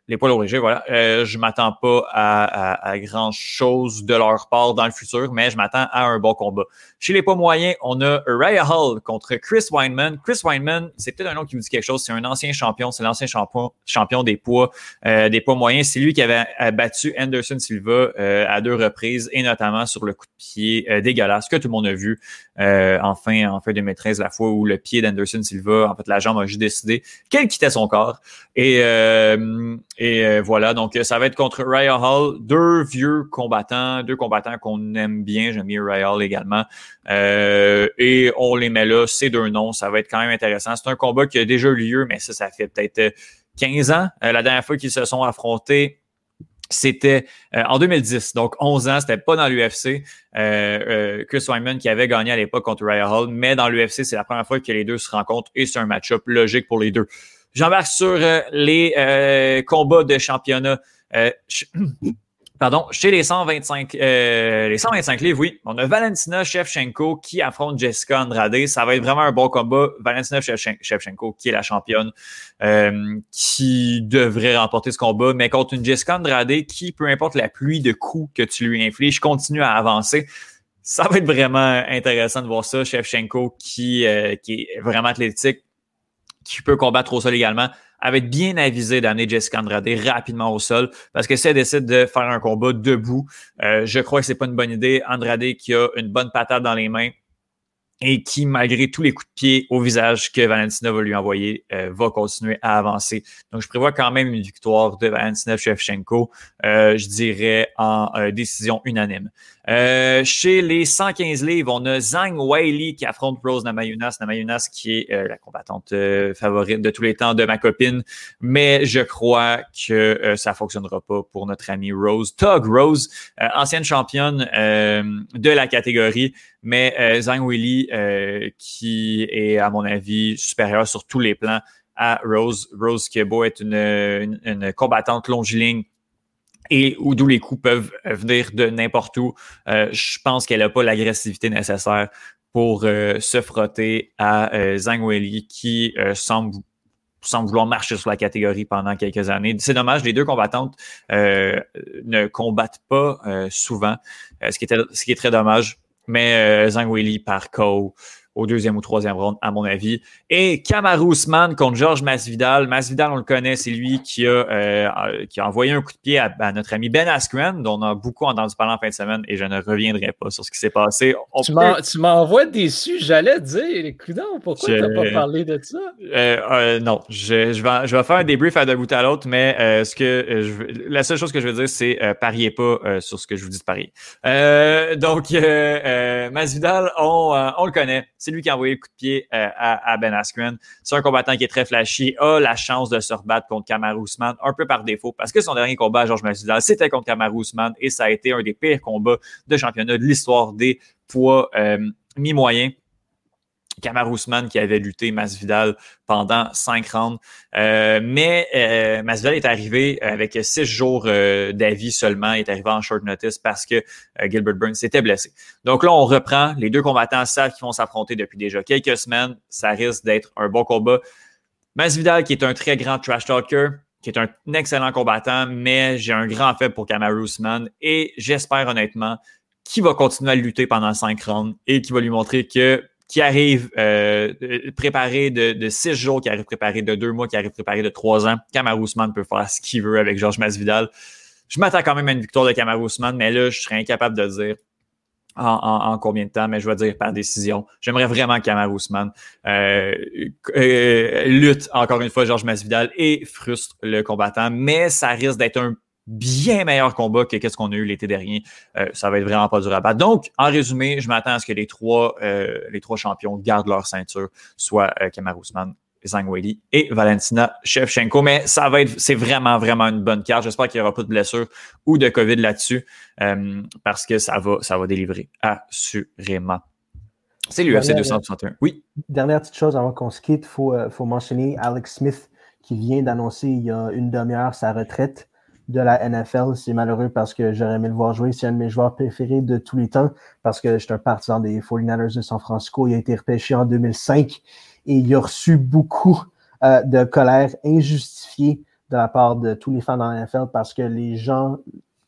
les poids lourds voilà. Euh, je m'attends pas à, à, grand chose de leur part dans le futur, mais je m'attends à un bon combat. Chez les poids moyens, on a Raya Hall contre Chris Weinman. Chris Weinman, c'est peut-être un nom qui vous dit quelque chose. C'est un ancien champion. C'est l'ancien champion, des poids, euh, des poids moyens. C'est lui qui avait battu Anderson Silva euh, à deux reprises et notamment sur le coup de pied euh, dégueulasse que tout le monde a vu en fin, en fin 2013, la fois où le pied d'Anderson Silva, en fait, la jambe a juste décidé qu'elle quittait son corps. Et et euh, voilà, donc euh, ça va être contre Raya Hall, deux vieux combattants, deux combattants qu'on aime bien. J'aime bien Raya Hall également. Euh, et on les met là, ces deux noms. Ça va être quand même intéressant. C'est un combat qui a déjà eu lieu, mais ça, ça fait peut-être 15 ans. la dernière fois qu'ils se sont affrontés, c'était en 2010, donc 11 ans, c'était pas dans l'UFC. Chris Wyman qui avait gagné à l'époque contre Raya Hall, mais dans l'UFC, c'est la première fois que les deux se rencontrent et c'est un match-up logique pour les deux. J'embarque sur euh, les euh, combats de championnat. Euh, <clears throat> pardon, chez les 125, les 125 livres, oui. On a Valentina Shevchenko qui affronte Jessica Andrade. Ça va être vraiment un bon combat. Valentina Shevchenko, qui est la championne, qui devrait remporter ce combat, mais contre une Jessica Andrade qui, peu importe la pluie de coups que tu lui infliges, continue à avancer ça va être vraiment intéressant de voir ça. Shevchenko qui, euh, qui est vraiment athlétique, qui peut combattre au sol également, avait bien avisé d'amener Jessica Andrade rapidement au sol parce que si elle décide de faire un combat debout, euh, je crois que c'est pas une bonne idée. Andrade qui a une bonne patate dans les mains, et qui, malgré tous les coups de pied au visage que Valentina va lui envoyer, euh, va continuer à avancer. Donc, je prévois quand même une victoire de Valentina Shevchenko, euh, je dirais en euh, décision unanime. Chez les 115 livres, on a Zhang Weili qui affronte Rose Namayunas. Namayunas qui est la combattante favorite de tous les temps de ma copine, mais je crois que ça fonctionnera pas pour notre amie Rose. Tug Rose, ancienne championne de la catégorie, mais euh, Zhang Weili, euh, qui est, à mon avis, supérieur sur tous les plans à Rose. Rose qui est être une, une, combattante longiligne et où d'où les coups peuvent venir de n'importe où. Euh, je pense qu'elle n'a pas l'agressivité nécessaire pour euh, se frotter à Zhang Weili, qui semble semble vouloir marcher sur la catégorie pendant quelques années. C'est dommage, les deux combattantes ne combattent pas souvent, ce, qui ce qui est très dommage mais euh, Zhang Weili par KO au deuxième ou troisième round, à mon avis. Et Kamaru Usman contre Georges Masvidal. Masvidal, on le connaît, c'est lui qui a, euh, qui a envoyé un coup de pied à, notre ami Ben Askren, dont on a beaucoup entendu parler en fin de semaine, et je ne reviendrai pas sur ce qui s'est passé. tu m'envoies déçu, j'allais dire, non, pourquoi tu n'as pas parlé de ça? Euh, euh, non, je, je, vais, je vais faire un débrief à d'un bout à l'autre, mais ce que je, la seule chose que je veux dire, c'est pariez pas sur ce que je vous dis de parier. donc, Masvidal, on, on le connaît c'est lui qui a envoyé le coup de pied euh, à, Ben Askren. C'est un combattant qui est très flashy, a la chance de se rebattre contre Kamaru Usman, un peu par défaut, parce que son dernier combat à Georges Masvidal, c'était contre Kamaru Usman et ça a été un des pires combats de championnat de l'histoire des poids euh, mi-moyens. Kamar Ousmane qui avait lutté Masvidal pendant cinq rounds. Euh, mais euh, Masvidal est arrivé avec six jours euh, d'avis seulement. Il est arrivé en short notice parce que euh, Gilbert Burns s'était blessé. Donc là, on reprend. Les deux combattants savent qu'ils vont s'affronter depuis déjà quelques semaines. Ça risque d'être un bon combat. Masvidal, qui est un très grand trash talker, qui est un excellent combattant, mais j'ai un grand fait pour Kamaru Usman et j'espère honnêtement qu'il va continuer à lutter pendant cinq rounds et qu'il va lui montrer que qui arrive euh, préparé de, six jours, qui arrive préparé de deux mois, qui arrive préparé de trois ans. Kamar peut faire ce qu'il veut avec Georges Masvidal. Je m'attends quand même à une victoire de Kamar mais là, je serais incapable de dire en, combien de temps, mais je vais dire par décision. J'aimerais vraiment que Kamar euh, euh, lutte encore une fois Georges Masvidal et frustre le combattant, mais ça risque d'être un bien meilleur combat que qu'est-ce qu'on a eu l'été dernier. Euh, ça va être vraiment pas du rabat. Donc, en résumé, je m'attends à ce que les trois, euh, les trois champions gardent leur ceinture, soit euh, Kamaru Usman, Zhang Weili et Valentina Shevchenko. Mais ça va être, c'est vraiment, vraiment une bonne carte. J'espère qu'il n'y aura pas de blessure ou de COVID là-dessus euh, parce que ça va, ça va délivrer assurément. C'est l'UFC 261. Oui. Dernière petite chose avant qu'on se quitte, il faut, faut mentionner Alex Smith qui vient d'annoncer il y a une demi-heure sa retraite de la NFL. C'est malheureux parce que j'aurais aimé le voir jouer. C'est un de mes joueurs préférés de tous les temps parce que je suis un partisan des 49ers de San Francisco. Il a été repêché en 2005 et il a reçu beaucoup euh, de colère injustifiée de la part de tous les fans dans la NFL parce que les gens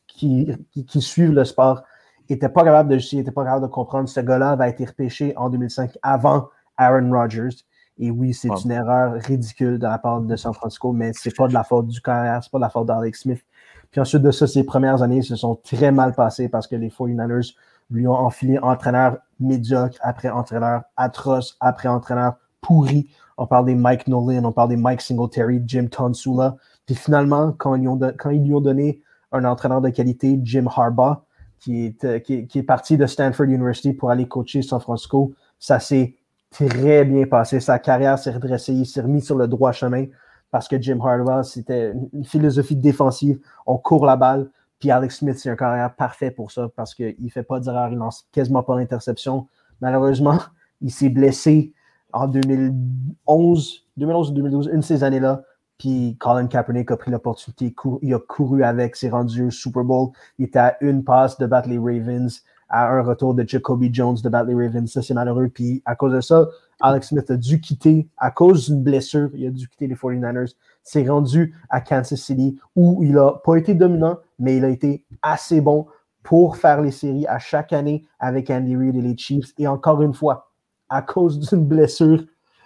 qui, suivent le sport n'étaient pas capables de n'étaient pas capables de comprendre ce gars-là va été repêché en 2005 avant Aaron Rodgers. Et oui, c'est une erreur ridicule de la part de San Francisco, mais c'est pas de la faute du carrière, c'est pas de la faute d'Alex Smith. Puis ensuite de ça, ses premières années se sont très mal passées parce que les 49ers lui ont enfilé entraîneur médiocre après entraîneur atroce après entraîneur pourri. On parle des Mike Nolan, on parle des Mike Singletary, Jim Tonsula. Puis finalement, quand ils, ont quand ils lui ont donné un entraîneur de qualité, Jim Harbaugh, qui est, euh, qui, qui est parti de Stanford University pour aller coacher San Francisco, ça s'est très bien passé. Sa carrière s'est redressée, il s'est remis sur le droit chemin parce que Jim Harbaugh, c'était une philosophie défensive. On court la balle. Puis Alex Smith, c'est un carrière parfait pour ça parce qu'il ne fait pas d'erreur, il lance quasiment pas d'interception. Malheureusement, <laughs> il s'est blessé en 2011, 2011 ou 2012, une de ces années-là. Puis Colin Kaepernick a pris l'opportunité, il a couru avec, s'est rendu au Super Bowl. Il était à une passe de battre les Ravens à un retour de Jacoby Jones de battre les Ravens. Ça, c'est malheureux. Puis à cause de ça, Alex Smith a dû quitter, à cause d'une blessure, il a dû quitter les 49ers. S'est rendu à Kansas City où il n'a pas été dominant, mais il a été assez bon pour faire les séries à chaque année avec Andy Reid et les Chiefs. Et encore une fois, à cause d'une blessure,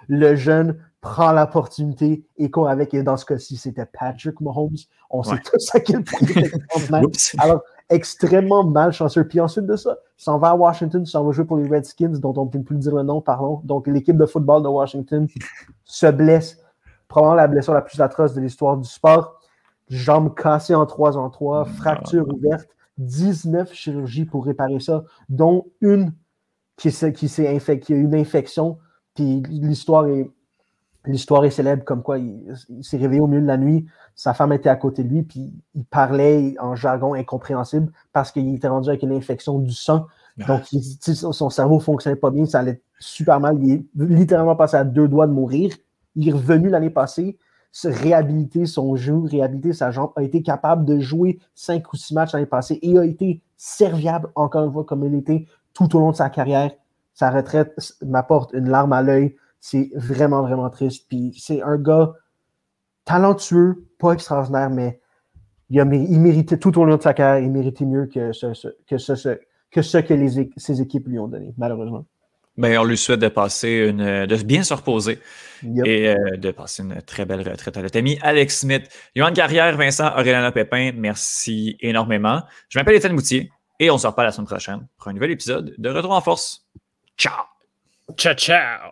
le jeune prend l'opportunité et court avec. Et dans ce cas-ci, c'était Patrick Mahomes. On sait tous à quel point il était <laughs> Alors, extrêmement malchanceux. Puis ensuite de ça, s'en va à Washington, s'en va jouer pour les Redskins, dont on ne peut plus dire le nom, pardon. Donc, l'équipe de football de Washington <laughs> se blesse. Probablement la blessure la plus atroce de l'histoire du sport. Jambes cassées en 3 en 3, fracture ouverte, 19 chirurgies pour réparer ça, dont une qui, qui, qui a une infection. Puis l'histoire est L'histoire est célèbre comme quoi il, s'est réveillé au milieu de la nuit, sa femme était à côté de lui, puis il parlait en jargon incompréhensible parce qu'il était rendu avec une infection du sang. Ah. Donc, son cerveau ne fonctionnait pas bien, ça allait super mal. Il est littéralement passé à deux doigts de mourir. Il est revenu l'année passée, se réhabiliter son genou, réhabiliter sa jambe, a été capable de jouer cinq ou six matchs l'année passée et a été serviable encore une fois comme il était tout au long de sa carrière. Sa retraite m'apporte une larme à l'œil c'est vraiment, vraiment triste. Puis c'est un gars talentueux, pas extraordinaire, mais il, a, il méritait tout au long de sa carrière, il méritait mieux que ce, que, ce, que, ce que les, ses équipes lui ont donné, malheureusement. Ben, on lui souhaite de passer une, de bien se reposer et euh, de passer une très belle retraite à notre ami Alex Smith. Yohan Carrière, Vincent Aurélana Pépin, merci énormément. Je m'appelle Étienne Moutier et on se reparle la semaine prochaine pour un nouvel épisode de Retour en force. Ciao! Ciao, ciao!